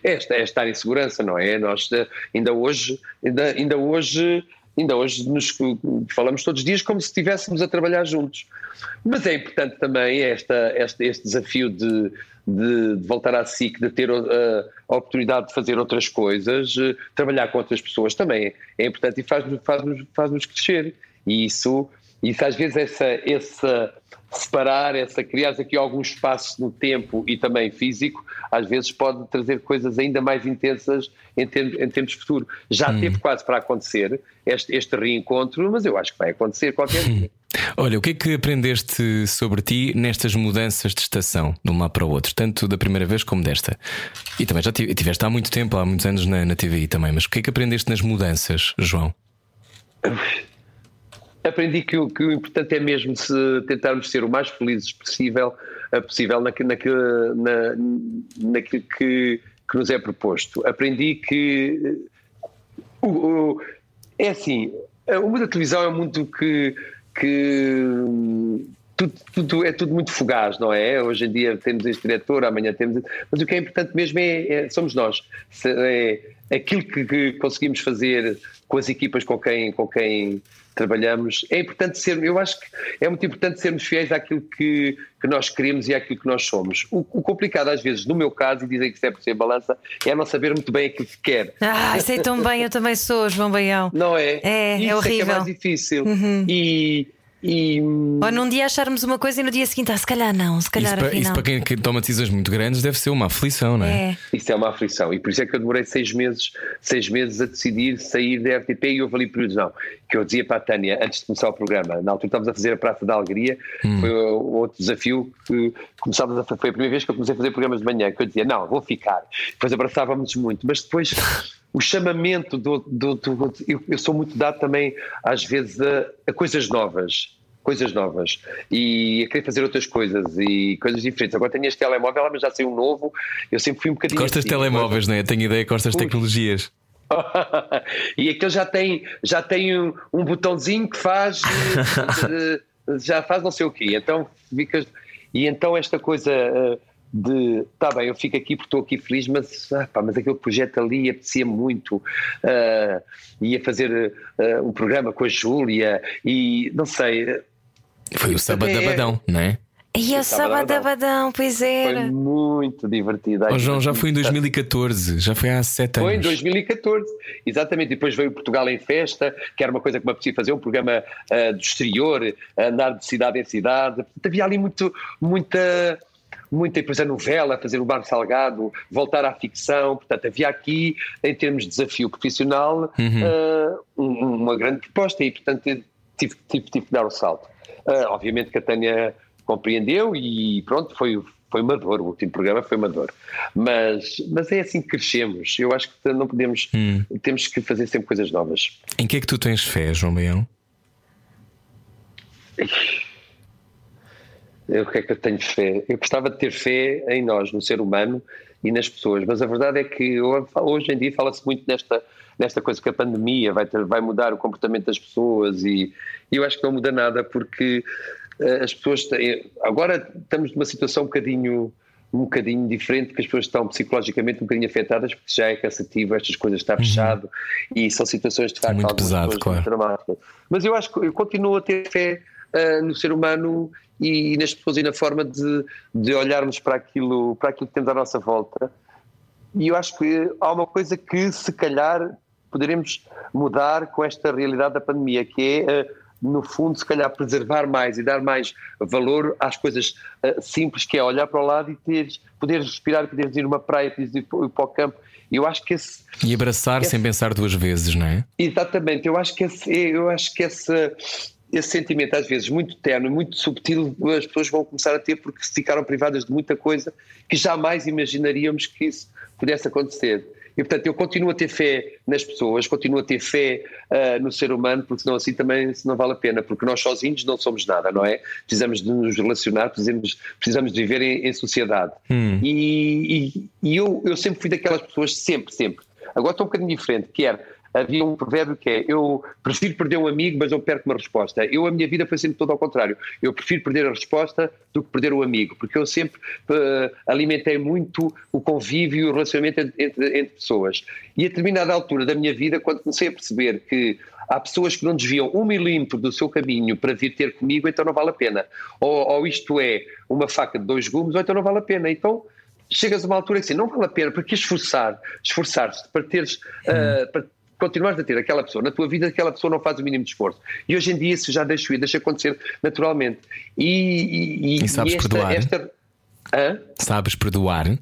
é, é estar em segurança, não é? Nós ah, ainda hoje, ainda, ainda hoje Ainda hoje nos falamos todos os dias como se estivéssemos a trabalhar juntos. Mas é importante também esta, este, este desafio de, de, de voltar à SIC, de ter uh, a oportunidade de fazer outras coisas, uh, trabalhar com outras pessoas também é importante e faz-nos faz -nos, faz -nos crescer. E isso, isso às vezes essa, essa separar, essa criar aqui algum espaço no tempo e também físico, às vezes pode trazer coisas ainda mais intensas em termos, em termos futuro. Já Hum. teve quase para acontecer este, este reencontro, mas eu acho que vai acontecer qualquer dia. Olha, o que é que aprendeste sobre ti nestas mudanças de estação, de um lado para o outro, tanto da primeira vez como desta? E também já tive- tiveste há muito tempo, há muitos anos na, na TVI também, mas o que é que aprendeste nas mudanças, João? Aprendi que, o- que o importante é mesmo se tentarmos ser o mais felizes possível, eh, possível naquilo, naquilo, na, naquilo que, que nos é proposto. Aprendi que eh, o, o- é assim, o mundo da televisão é muito que, que tudo, tudo, é tudo muito fugaz, não é? Hoje em dia temos este diretor, amanhã temos. Mas o que é importante mesmo é, é somos nós. É, aquilo que, que, conseguimos fazer com as equipas com quem, com quem trabalhamos, é importante ser, eu acho que é muito importante sermos fiéis àquilo que, que nós queremos e àquilo que nós somos. O, o complicado, às vezes, no meu caso, e dizem que isso é por ser balança, é não saber muito bem aquilo que quer. Ah, sei tão bem, eu também sou, João Baião. Não é? É, isso é horrível. É, que é mais difícil. Uhum. E e... Ou num dia acharmos uma coisa e no dia seguinte, ah, se calhar não, se calhar isso para, isso para quem toma decisões muito grandes deve ser uma aflição, não é? é? Isso é uma aflição e por isso é que eu demorei seis meses, seis meses a decidir sair da RTP e houve ali períodos, não, que eu dizia para a Tânia antes de começar o programa, na altura estávamos a fazer a Praça da Alegria, hum. foi outro desafio que começávamos a, foi a primeira vez que eu comecei a fazer programas de manhã, que eu dizia, não, vou ficar, depois abraçávamos muito, mas depois o chamamento do, do, do eu, eu, sou muito dado também às vezes a, a coisas novas coisas novas e a querer fazer outras coisas e coisas diferentes. Agora tenho este telemóvel, mas já saiu um novo. Eu sempre fui um bocadinho. Gostas assim, de telemóveis, não é? Tenho ideia que gostas de tecnologias. e aquele já tem, já tem um, um botãozinho que faz, eh, já faz não sei o quê. Então ficas. E então esta coisa eh, de tá bem, eu fico aqui porque estou aqui feliz, mas, ah, pá, mas aquele projeto ali apetecia muito. Uh, ia fazer uh, um programa com a Júlia e não sei, foi o Sábado é... Não é? E o Sábado Abadão, pois era. Foi muito divertido. Oh, João, já foi em 2014, já foi há sete anos. Foi em 2014, exatamente. E depois veio Portugal em Festa, que era uma coisa que me apetecia fazer, um programa uh, do exterior, andar de cidade em cidade. Havia ali muito, muita muita depois a novela, fazer o Bar Salgado, voltar à ficção. Portanto, havia aqui, em termos de desafio profissional, uhum. uh, uma grande proposta e, portanto, tive, tive, tive que dar o salto. Uh, obviamente que a Tânia compreendeu e pronto, foi, foi mador, o último programa foi mador. Mas, mas é assim que crescemos. Eu acho que não podemos, hum. temos que fazer sempre coisas novas. Em que é que tu tens fé, João Leão? o que é que eu tenho fé? Eu gostava de ter fé em nós, no ser humano e nas pessoas, mas a verdade é que hoje em dia fala-se muito nesta, nesta coisa que a pandemia vai, ter, vai mudar o comportamento das pessoas e, eu acho que não muda nada porque as pessoas têm, agora estamos numa situação um bocadinho um bocadinho diferente, que as pessoas estão psicologicamente um bocadinho afetadas, porque já é cansativo, estas coisas está uhum. fechado uhum. e são situações de facto muito pesado, claro. dramáticas. Mas eu acho que eu continuo a ter fé uh, no ser humano e, e nas pessoas e na forma de, de olharmos para aquilo, para aquilo que temos à nossa volta. E eu acho que há uma coisa que, se calhar, poderemos mudar com esta realidade da pandemia, que é, uh, no fundo, se calhar, preservar mais e dar mais valor às coisas uh, simples, que é olhar para o lado e teres, poderes respirar, poderes ir uma praia, poderes ir para o campo. Eu acho que esse, e abraçar esse, sem pensar duas vezes, não é? Exatamente, eu acho que esse, eu acho que esse, esse sentimento, às vezes muito terno, muito subtil, as pessoas vão começar a ter porque ficaram privadas de muita coisa que jamais imaginaríamos que isso pudesse acontecer. E, portanto, eu continuo a ter fé nas pessoas, continuo a ter fé uh, no ser humano, porque senão assim também não vale a pena, porque nós sozinhos não somos nada, não é? Precisamos de nos relacionar, precisamos, precisamos de viver em, em sociedade. Hum. E, e, e eu, eu sempre fui daquelas pessoas, sempre, sempre. Agora estou um bocadinho diferente, que era havia um provérbio que é: eu prefiro perder um amigo, mas eu perco uma resposta. Eu, a minha vida foi sempre todo ao contrário. Eu prefiro perder a resposta do que perder o amigo, porque eu sempre uh, alimentei muito o convívio e o relacionamento entre, entre, entre, pessoas. E a determinada altura da minha vida, quando comecei a perceber que há pessoas que não desviam um milímetro do seu caminho para vir ter comigo, então não vale a pena. Ou, ou isto é uma faca de dois gumes, ou então não vale a pena. Então chegas a uma altura que assim, não vale a pena, porque esforçar, esforçar-se para teres. Uh, para continuares a ter aquela pessoa na tua vida, aquela pessoa não faz o mínimo de esforço. E hoje em dia isso já deixa ir, deixa acontecer naturalmente. E, e, e sabes e esta, perdoar? Esta... Sabes perdoar?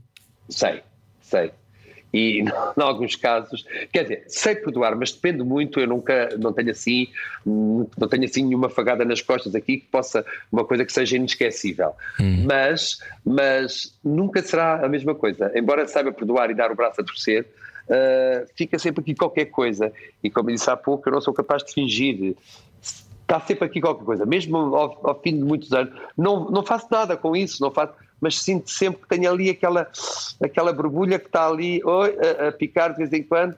Sei, sei. E em alguns casos, quer dizer, sei perdoar, mas depende muito. Eu nunca não tenho assim, não tenho assim nenhuma fagada nas costas aqui que possa uma coisa que seja inesquecível. Hum. Mas, mas nunca será a mesma coisa. Embora saiba perdoar e dar o braço a torcer, uh, fica sempre aqui qualquer coisa. E como eu disse há pouco, eu não sou capaz de fingir. Está sempre aqui qualquer coisa, mesmo ao, ao fim de muitos anos. Não, não faço nada com isso, não faço, mas sinto sempre que tenho ali aquela, aquela borbulha que está ali a, a picar de vez em quando.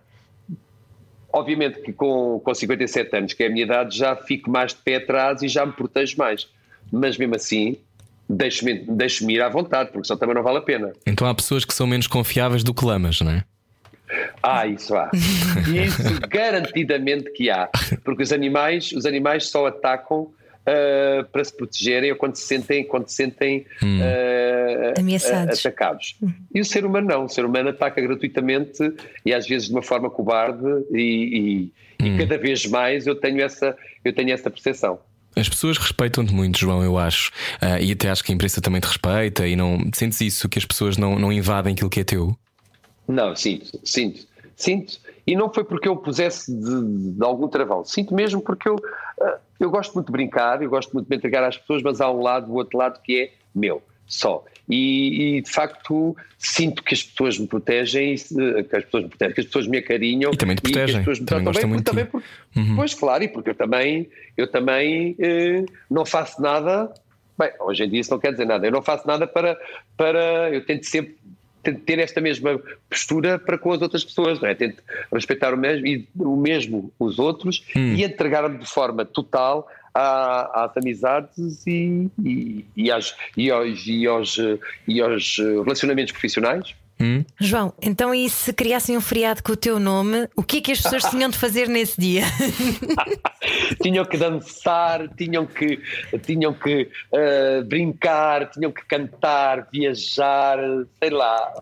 Obviamente que com, com 57 anos, que é a minha idade, já fico mais de pé atrás e já me protejo mais. mas mesmo assim deixo-me deixo ir à vontade, porque senão também não vale a pena. Então há pessoas que são menos confiáveis do que lamas, não é? Ah, isso há. Isso garantidamente que há. Porque os animais, os animais só atacam uh, para se protegerem ou quando se sentem, quando se sentem Hum. uh, Ameaçados. atacados. E o ser humano não. O ser humano ataca gratuitamente e às vezes de uma forma cobarde e, e- e cada vez mais eu tenho essa, eu tenho essa percepção. As pessoas respeitam-te muito, João, eu acho. Ah, e até acho que a imprensa também te respeita e não. Sentes isso, que as pessoas não, não invadem aquilo que é teu? Não, sinto, sinto, sinto. E não foi porque eu pusesse de, de algum travão. Sinto mesmo porque eu, ah, eu gosto muito de brincar, eu gosto muito de me entregar às pessoas, mas há um lado, o outro lado que é meu, só. E, e, de facto sinto que as pessoas me protegem, se- que as pessoas me protegem, que as pessoas me acarinham E também te que as protegem, pessoas me também tratam bem, porque também ti. Uhum. porque, Pois claro, e porque eu também, eu também eh, não faço nada. Bem, hoje em dia isso não quer dizer nada. Eu não faço nada para. para eu tento sempre ter esta mesma postura para com as outras pessoas, não é? Tento respeitar o mesmo e o mesmo os outros Hum. e entregar-me de forma total à- às amizades e, e, e, às- e aos, e, aos, e aos eh, relacionamentos profissionais. Hum? João, então e se criassem um feriado com o teu nome, o que é que as pessoas tinham de fazer nesse dia? tinham que dançar, tinham que, tinham que eh, brincar, tinham que cantar, viajar, sei lá.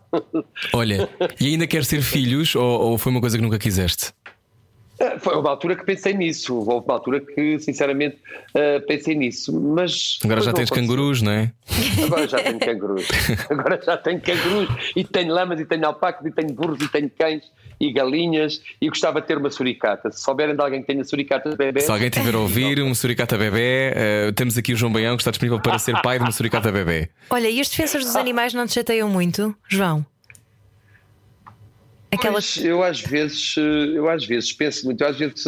Olha, e ainda queres ter filhos ou, ou foi uma coisa que nunca quiseste? Eh, Foi uma altura que pensei nisso, houve uma altura que sinceramente eh, pensei nisso, mas. Agora já tens aconteceu. cangurus, não é? Agora já tenho cangurus. Agora já tenho cangurus e tenho lamas e tenho alpacas e tenho burros e tenho cães e galinhas e gostava de ter uma suricata. Se souberem de alguém que tenha suricatas bebês. Se alguém tiver a ouvir um suricata bebê, eh, temos aqui o João Baião que está disponível para ser pai de uma suricata bebê. Olha, e as defensas dos animais não te chateiam muito, João? Aquela. Pois, eu às vezes, eu às vezes penso muito, às vezes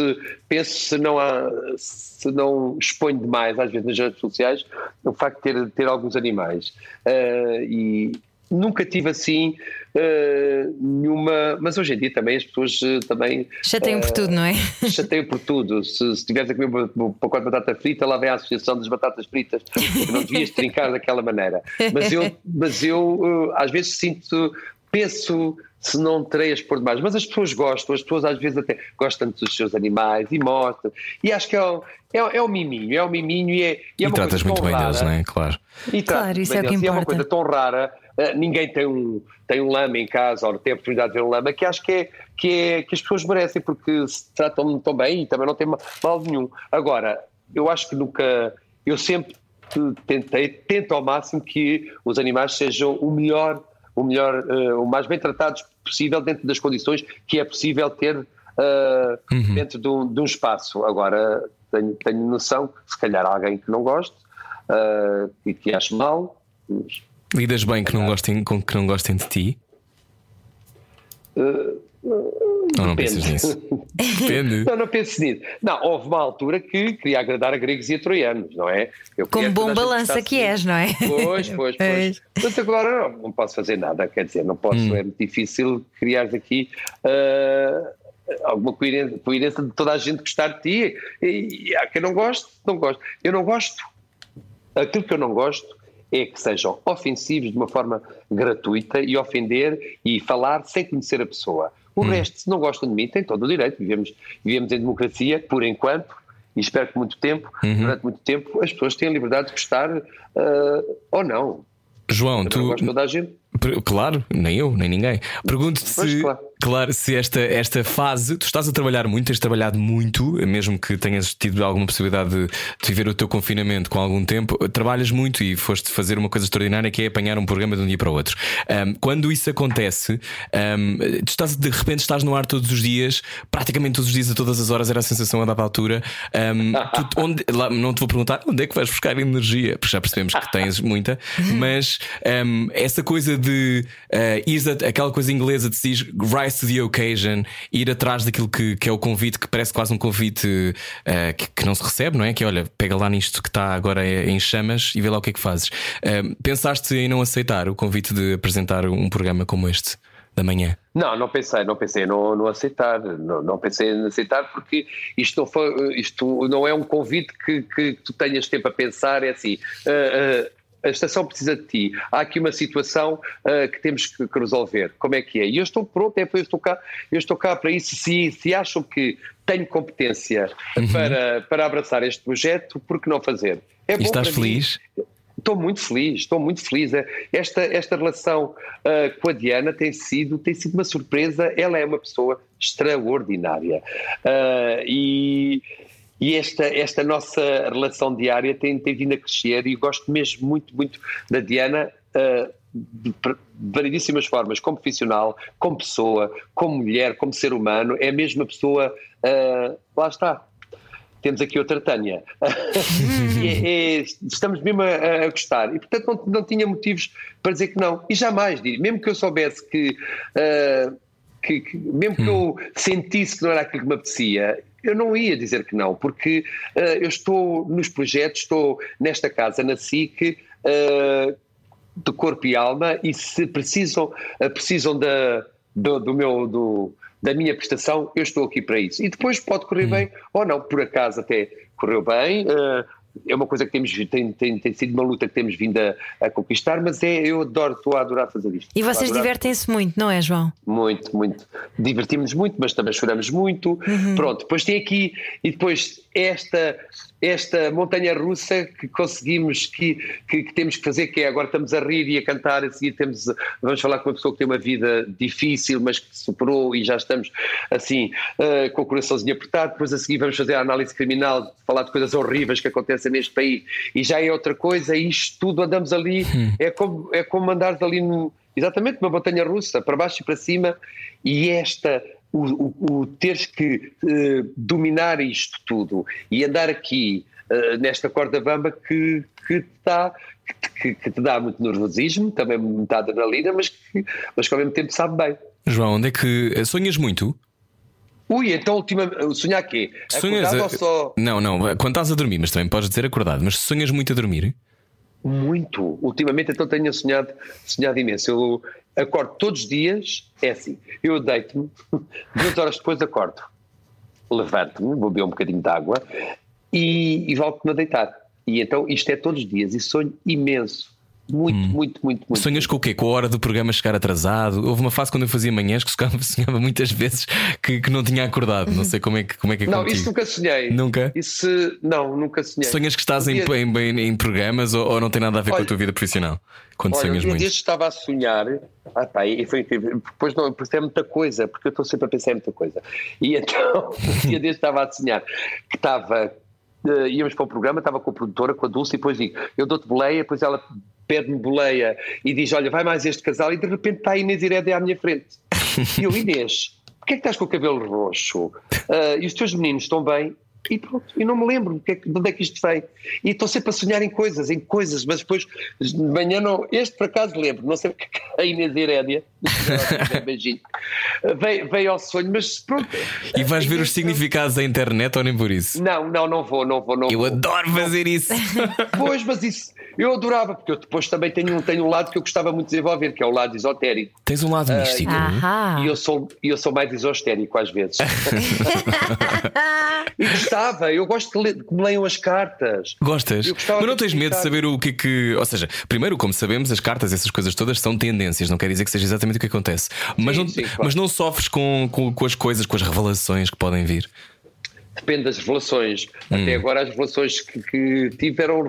penso se não há, se não exponho demais, às vezes nas redes sociais, o facto de ter, ter alguns animais. Eh, e nunca tive assim eh, nenhuma, mas hoje em dia também as pessoas eh, também Chateiam por tudo, não é? chateiam por tudo. Se, se estiveres a comer um pacote de batata frita, lá vem a Associação das Batatas Fritas, porque não devias trincar daquela maneira. Mas eu, mas eu às vezes sinto, penso se não terei a expor demais, mas as pessoas gostam, as pessoas às vezes até gostam dos seus animais e mostram, e acho que é um, é, é um miminho, é um miminho e é, e E é uma tratas coisa muito bem rara. deles, não é? Claro. E Claro, isso é o que deles. E é uma importa. coisa tão rara, eh, ninguém tem um, tem um lama em casa ou tem a oportunidade de ver um lama, que acho que é que, é, que as pessoas merecem, porque se tratam tão bem e também não tem ma- mal nenhum. Agora, eu acho que nunca, eu sempre tentei, tento ao máximo que os animais sejam o melhor, o melhor, eh, o mais bem tratados possível dentro das condições que é possível ter eh, dentro de um, de um espaço. Agora, tenho, tenho noção se calhar há alguém que não goste eh, e que ache mal. Lidas bem que não gostem, com que não gostem de ti? Não pensas nisso? Depende. Não, não penso nisso. Não, houve uma altura que queria agradar a gregos e a troianos, não é? Eu Como bom balança que és, não é? Pois, pois, pois. Mas agora não, não posso fazer nada, quer dizer, não posso, Hum. é muito difícil criar aqui ah, alguma coerência, coerência de toda a gente gostar de ti. E, e há quem não goste, não gosto. Eu não gosto. Aquilo que eu não gosto é que sejam ofensivos de uma forma gratuita e ofender e falar sem conhecer a pessoa. O resto, se não gostam de mim, têm todo o direito. Vivemos, vivemos em democracia, por enquanto, e espero que muito tempo, durante muito tempo, as pessoas tenham liberdade de gostar ah, ou não. João, não tu. gosto toda a gente. Claro, nem eu, nem ninguém. Pergunto-te se, claro. claro, se esta, esta fase, tu estás a trabalhar muito, tens trabalhado muito, mesmo que tenhas tido alguma possibilidade de, de viver o teu confinamento com algum tempo, trabalhas muito e foste fazer uma coisa extraordinária que é apanhar um programa de um dia para o outro. Ahm, quando isso acontece, ahm, tu estás, de repente estás no ar todos os dias, praticamente todos os dias, a todas as horas, era a sensação a dada altura. Ahm, tu- onde- lá, não te vou perguntar onde é que vais buscar energia, porque já percebemos que tens muita, mas essa coisa de uh, a- aquela coisa inglesa de se rise to the occasion, ir atrás daquilo que, que é o convite, que parece quase um convite uh, que, que não se recebe, não é? Que olha, pega lá nisto que está agora em chamas e vê lá o que é que fazes. Um, pensaste em não aceitar o convite de apresentar um programa como este? da manhã? Não, não pensei, não pensei no, no aceitar, não, não, pensei em aceitar porque isto não, isto não é um convite que, que tu tenhas tempo a pensar, é assim. Uh, uh, a estação precisa de ti. Há aqui uma situação uh, que temos que, que, resolver. Como é que é? E eu estou pronto, é, eu, estou cá, eu estou cá para isso. Se, se acham que tenho competência uhum. para, para abraçar este projeto, por que não fazer? É e estás feliz? Mim. Estou muito feliz, estou muito feliz. Esta, esta relação uh, com a Diana tem sido, tem sido uma surpresa. Ela é uma pessoa extraordinária. Uh, e, e esta, esta nossa relação diária tem, tem vindo a crescer e gosto mesmo muito, muito da Diana. Uh, de variedíssimas formas, como profissional, como pessoa, como mulher, como ser humano, é a pessoa, uh, lá está, temos aqui outra Tânia. é, é, estamos mesmo a, a, gostar. E, portanto, não, não, tinha motivos para dizer que não. E jamais, mesmo que eu soubesse que. Uh, que, que, mesmo que eu sentisse que não era aquilo que me apetecia, eu não ia dizer que não, porque uh, eu estou nos projetos, estou nesta casa na SIC uh, de corpo e alma, e se precisam, uh, precisam da, do, do meu. Do, da minha prestação, eu estou aqui para isso. E depois pode correr hum. bem ou não, por acaso até correu bem. Uh, é uma coisa que temos tem, tem, tem sido uma luta que temos vindo a, a, conquistar, mas é, eu adoro, estou a adorar fazer isto. E vocês divertem-se muito, não é, João? Muito, muito. Divertimos muito, mas também choramos muito. Uhum. Pronto, depois tem aqui, e depois esta esta montanha russa que conseguimos, que, que, que, temos que fazer, que é agora estamos a rir e a cantar, a seguir temos, vamos falar com uma pessoa que tem uma vida difícil, mas que superou e já estamos assim, uh, com o coraçãozinho apertado, depois a seguir vamos fazer a análise criminal, falar de coisas horríveis que acontecem neste país. E já é outra coisa, e isto tudo andamos ali, hum. é como, é como andares ali no, exatamente uma montanha russa, para baixo e para cima, e esta o, o, o teres que uh, dominar isto tudo e andar aqui uh, nesta corda bamba que, que, está, que, que, te dá muito nervosismo, também muita adrenalina, mas que, mas que ao mesmo tempo sabe bem. João, onde é que eh, sonhas muito? Ui, então última, sonhar quê? Sonhas a... só... Não, não, quando estás a dormir, mas também podes dizer acordado, mas sonhas muito a dormir? Muito. Ultimamente então tenho sonhado, sonhado imenso. Eu acordo todos os dias, é assim, eu deito-me, duas horas depois acordo, levanto-me, vou beber um bocadinho de água e, e volto-me a deitar. E então isto é todos os dias e sonho imenso. Muito, hum. muito, muito, muito. Sonhas com o quê? Com a hora do programa chegar atrasado? Houve uma fase quando eu fazia manhãs que sonhava muitas vezes que, que não tinha acordado. Não sei como é que, como é, que é Não, contigo. isso nunca sonhei. Nunca? Isso, não, nunca sonhei. Sonhas que estás em, em, em, em, programas ou, ou, não tem nada a ver olha, com a tua vida profissional? Quando olha, sonhas um muito? estava a sonhar, ah, pá, e foi incrível. Depois não, porque é muita coisa, porque eu estou sempre a pensar em muita coisa. E então, um dia deste estava a sonhar que estava Uh, íamos para o programa, estava com a produtora, com a Dulce, e depois digo: Eu dou-te boleia, depois ela pede-me boleia e diz: Olha, vai mais este casal, e de repente está a Inês Irédia à minha frente. E eu, Inês, porquê é que estás com o cabelo roxo? Uh, e os teus meninos estão bem? E pronto, e não me lembro de, onde é que isto veio. E estou sempre a sonhar em coisas, em coisas, mas depois de manhã não. Este por acaso lembro, não sei porque a Inês Herédia, beijinho, veio, veio ao sonho, mas pronto. E vais ver os significados da internet ou nem por isso? Não, não, não vou, não vou. Não eu vou. adoro fazer isso. Pois, mas isso eu adorava, porque eu depois também tenho, tenho um lado que eu gostava muito de desenvolver, que é o lado esotérico. Tens um lado místico. Uh, e eu sou, eu sou mais esotérico às vezes. gostava, eu gosto que, le, que me leiam as cartas. Gostas? Mas não tens medo de saber o que é que. Ou seja, primeiro, como sabemos, as cartas, essas coisas todas são tendências, não quer dizer que seja exatamente o que acontece. Mas, sim, não, sim, claro. mas não sofres com, com, com as coisas, com as revelações que podem vir depende das revelações. Hum. Até agora, as revelações que, que tiveram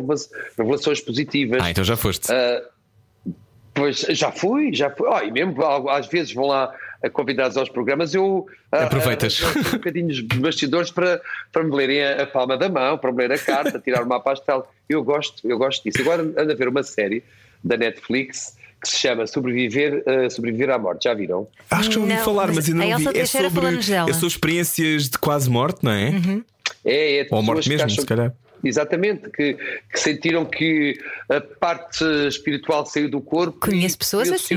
revelações positivas. Ah, então já foste. Uh, pois já fui, já fui. Oh, e mesmo às vezes vão lá convidados aos programas, eu ah, aproveitas uh, um bocadinhos de bastidores para, para me lerem a, a, palma da mão, para me ler a carta, tirar uma pastel. Eu gosto, eu gosto disso. Agora ando a ver uma série da Netflix que se chama Sobreviver, uh, Sobreviver à Morte. Já viram? Acho que já ouvi não, falar, mas ainda não vi. É sobre, é sobre experiências de quase morte, não é? Uhum. É, é Ou morte mesmo, acham, se calhar. Exatamente, que, que, sentiram que a parte espiritual saiu do corpo. Conheço pessoas assim.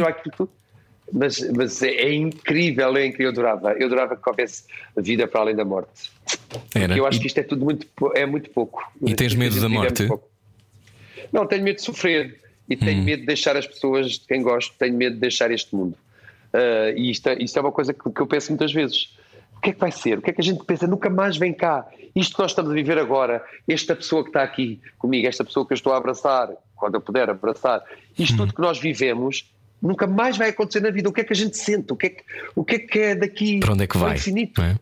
Mas, mas é, é, incrível, é incrível. Eu adorava, eu adorava que houvesse vida para além da morte. Era. eu acho e... que isto é tudo muito, é muito pouco. E tens medo da é morte? É não, tenho medo de sofrer. E tenho hum. medo de deixar as pessoas de quem gosto, tenho medo de deixar este mundo. Uh, e isto, é- isto é uma coisa que, que eu penso muitas vezes. O que é que vai ser? O que é que a gente pensa? Nunca mais vem cá. Isto que nós estamos a viver agora, esta pessoa que está aqui comigo, esta pessoa que eu estou a abraçar, quando eu puder abraçar, isto tudo que nós vivemos, nunca mais vai acontecer na vida. O que é que a gente sente? O que é que, o que, é, que é daqui Para onde é que vai? infinito? não é?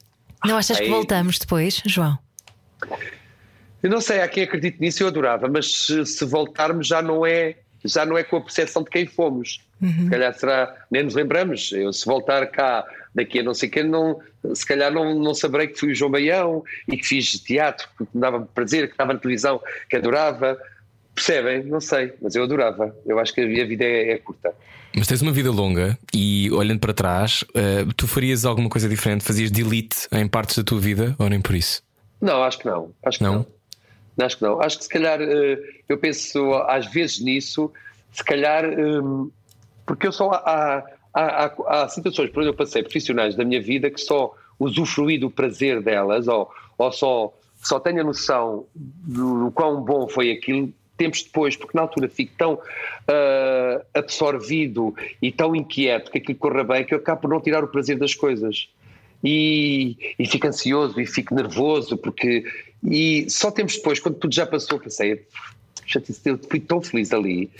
Não achas que voltamos depois, João? Eu não sei, há quem acredite nisso, eu adorava, mas se, se voltarmos já não é já não é com a percepção de quem fomos. Se calhar será, nem nos lembramos. Eu se voltar cá daqui a não sei quem, não, se calhar não, não saberei que fui o João Baião e que fiz teatro, que me dava prazer, que estava na televisão, que adorava. Percebem? Não sei, mas eu adorava. Eu acho que a minha vida é, é curta. Mas tens uma vida longa e olhando para trás, eh, tu farias alguma coisa diferente? Fazias delete em partes da tua vida ou nem por isso? Não, acho que não. Acho que Não? não. Acho que não. Acho que se calhar eh, eu penso às vezes nisso, se calhar hum, porque eu só há, há, há, há situações por onde eu passei profissionais da minha vida que só usufruí do prazer delas ou, ou só, só tenho a noção do, do quão bom foi aquilo tempos depois, porque na altura fico tão ah, absorvido e tão inquieto que aquilo corra bem que eu acabo por não tirar o prazer das coisas e, e fico ansioso e fico nervoso porque e só tempos depois, quando tudo já passou, pensei "Chatice, eu fui tão feliz ali,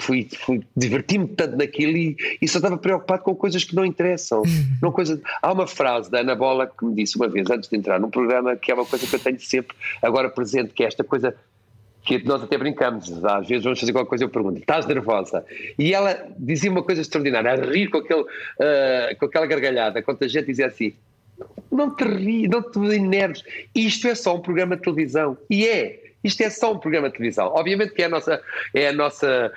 fui, fui diverti-me tanto naquilo e, e só estava preocupado com coisas que não interessam. Não coisa... Há uma frase da Ana Bola que me disse uma vez antes de entrar num programa que é uma coisa que eu tenho sempre agora presente, que é esta coisa que nós até brincamos, às vezes vamos fazer qualquer coisa, eu pergunto, estás nervosa? E ela dizia uma coisa extraordinária, a rir com, aquele, ah, com aquela gargalhada, quando a gente dizia assim, não te ri, não te enerves, isto é só um programa de televisão, e é, isto é só um programa de televisão, obviamente que é a nossa, é a nossa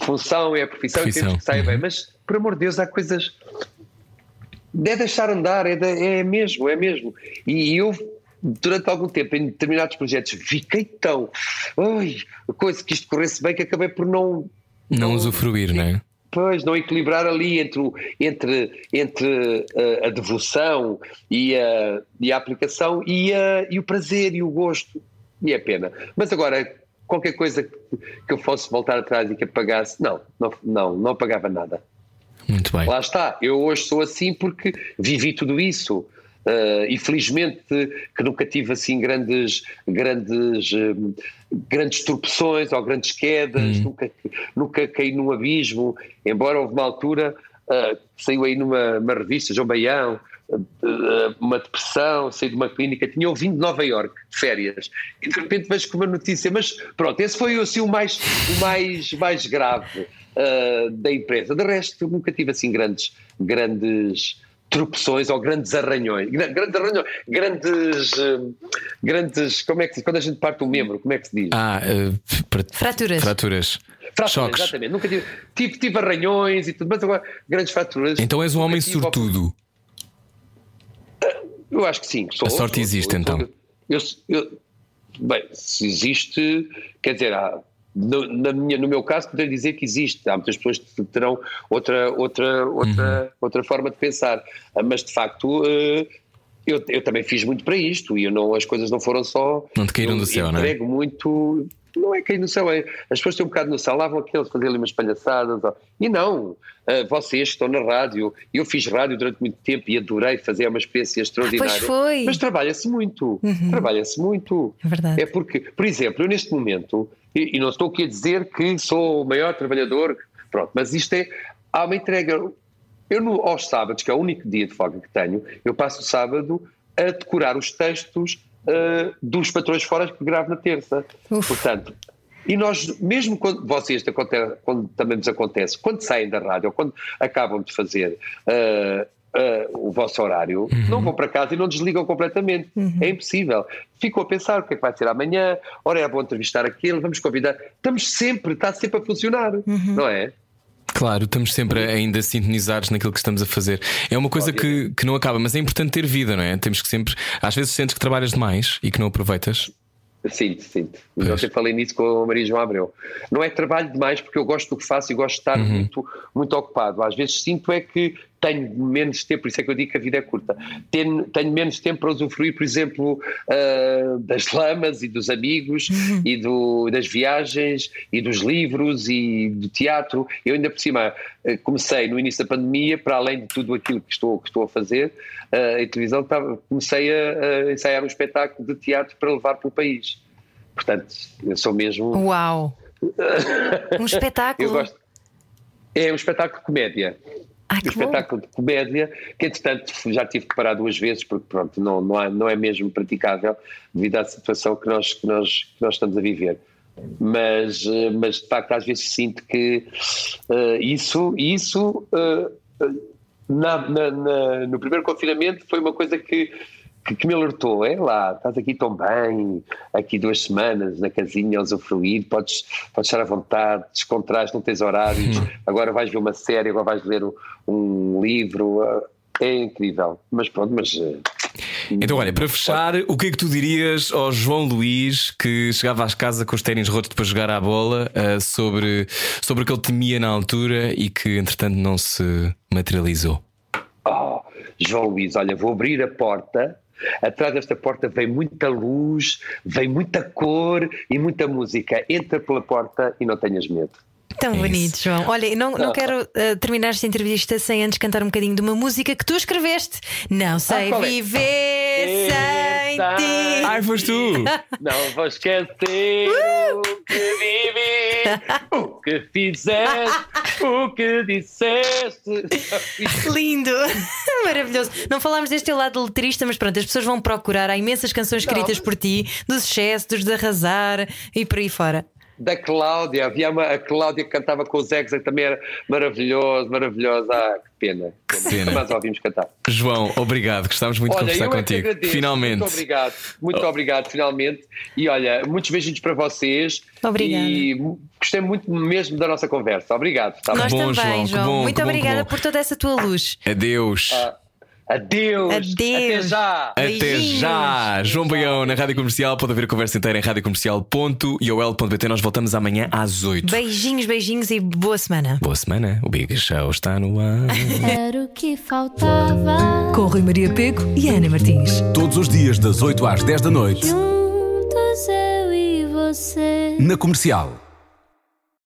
função, é a profissão, e Profissão, temos que sair uhum. bem, mas, por amor de Deus, há coisas... É deixar andar, é, de- é mesmo, é mesmo. E eu, durante algum tempo, em determinados projetos, fiquei tão. Ai, coisa que isto corresse bem que acabei por não. Não usufruir, não é? Pois, não equilibrar ali entre, entre, entre uh, a devoção e a, e a aplicação e, a- e o prazer e o gosto. E é pena. Mas agora, qualquer coisa que, que eu fosse voltar atrás e que apagasse, não, não, não, não apagava nada. Muito bem. Lá está, eu hoje sou assim porque vivi tudo isso. Uh, e felizmente que nunca tive assim grandes, grandes, hum, grandes tropeções ou grandes quedas, nunca, nunca caí num abismo, embora houve uma altura uh, saiu aí numa uma revista, João Baião, uma depressão, saí de uma clínica, tinha ouvido de Nova Iorque de férias, e de repente vejo com uma notícia, mas pronto, esse foi assim o mais, o mais, mais grave uh, da empresa. De resto, nunca tive assim grandes, grandes tropeções ou grandes arranhões, Gra- grandes arranhões, grandes, uh, grandes, como é que se diz? Quando a gente parte um membro, como é que se diz? Ah, eh, para- Fraturas. Fraturas. Fraturas, Choques. exatamente. Nunca tive, tive, tive arranhões e tudo, mas agora grandes fraturas. Então és um homem sortudo. Eu acho que sim. Sou, A sorte sou- existe, sou- então. Eu, eu- bem, se existe, quer dizer, há, no, minha, no meu caso, poderia dizer que existe. Há muitas pessoas que terão outra, outra, outra, Uhum. outra forma de pensar, Ah, mas de facto. eh, Eu, eu também fiz muito para isto e eu não, as coisas não foram só. Não te caíram do céu, não é? muito. Não é cair no céu, é. As pessoas têm um bocado no céu, lá vão aqueles fazer ali umas palhaçadas. ó. E não, ah, vocês estão na rádio, eu fiz rádio durante muito tempo e adorei fazer é uma experiência extraordinária. Pois foi. Mas trabalha-se muito, trabalha-se muito. É verdade. É porque, por exemplo, eu neste momento, e, e não estou aqui a dizer que sou o maior trabalhador, pronto, mas isto é, há uma entrega. Eu no, aos sábados, que é o único dia de folga que tenho, eu passo o sábado a decorar os textos ah, dos patrões fora que gravo na terça. Uf. Portanto, e nós, mesmo quando vocês, quando também nos acontece, quando saem da rádio ou quando acabam de fazer ah, ah, o vosso horário, não vão para casa e não desligam completamente. É impossível. Ficam a pensar o que é que vai ser amanhã, ora é bom entrevistar aquele, vamos convidar. Estamos sempre, está sempre a funcionar, não é? Claro, estamos sempre ainda sintonizados naquilo que estamos a fazer. É uma coisa que, que não acaba, mas é importante ter vida, não é? Temos que sempre. Às vezes sentes que trabalhas demais e que não aproveitas. Sinto, sinto. Pois. Eu sempre falei nisso com a Maria João Abreu. Não é trabalho demais porque eu gosto do que faço e gosto de estar muito, muito ocupado. Às vezes sinto é que, tenho menos tempo, por isso é que eu digo que a vida é curta. Tenho, tenho menos tempo para usufruir, por exemplo, uh, das lamas e dos amigos Uhum. e do, das viagens e dos livros e do teatro. Eu ainda por cima uh, comecei no início da pandemia, para além de tudo aquilo que estou, que estou a fazer uh, em televisão, estava, comecei a, a ensaiar um espetáculo de teatro para levar para o país. Portanto, eu sou mesmo. Uau! Um espetáculo. Eu gosto. É um espetáculo de comédia. Ai, um que bom. espetáculo de comédia que, entretanto, já tive que parar duas vezes porque, pronto, não, não, há- não é mesmo praticável devido à situação que nós, que nós, que nós estamos a viver. Mas, eh, mas, de facto, às vezes sinto que eh, isso, isso eh, na- na- na- no primeiro confinamento foi uma coisa que, que, que me alertou. É lá, estás aqui tão bem, aqui duas semanas na casinha a usufruir, podes, podes estar à vontade, descontrais, não tens horários, agora vais ver uma série, agora vais ler um, um livro. eh, É incrível. Mas pronto, mas. eh, Então, olha, para fechar, o que é que tu dirias ao João Luís que chegava às casas com os ténis rotos de jogar à bola ah, sobre, sobre o que ele temia na altura e que entretanto não se materializou? Oh, João Luís, olha, vou abrir a porta. Atrás desta porta vem muita luz, vem muita cor e muita música. Entra pela porta e não tenhas medo. Tão É bonito, isso. João. Olha, não, não quero eh, terminar esta entrevista sem antes cantar um bocadinho de uma música que tu esceveste. Não sei qual é? viver sem Sem- ti. Ai, foste tu! Não vou esquecer o que vivi, o que fizeste, o que disseste. Lindo! Maravilhoso. Não falámos deste teu lado letrista, mas pronto, as pessoas vão procurar. Há imensas canções escritas por ti, dos excessos, dos de arrasar e por aí fora. Da Cláudia, havia uma, a Cláudia que cantava com os Zex, que também era maravilhoso, maravilhosa. Ah, que pena. Que pena. Mas ouvimos cantar. João, obrigado, gostávamos muito de Olha, conversar eu é contigo. agradeço. Finalmente. Muito obrigado. Muito obrigado, finalmente. E olha, muitos beijinhos para vocês. Obrigada. E gostei muito mesmo da nossa conversa. Obrigado. Tá bom? Nós bom, também, João, que João. bom, Muito obrigada bom. por toda essa tua luz. Adeus. Adeus. Adeus. Até já. Até já! João Baião na Rádio Comercial. Pode haver a conversa inteira em radiocomercial.iol.pt. Nós voltamos amanhã às 8. Beijinhos, beijinhos e boa semana. Boa semana. O Big Show está no ar. Era o que faltava. Com Rui Maria Pego e Ana Martins. Todos os dias, das 8 às 10 da noite, Juntos eu e você. na comercial.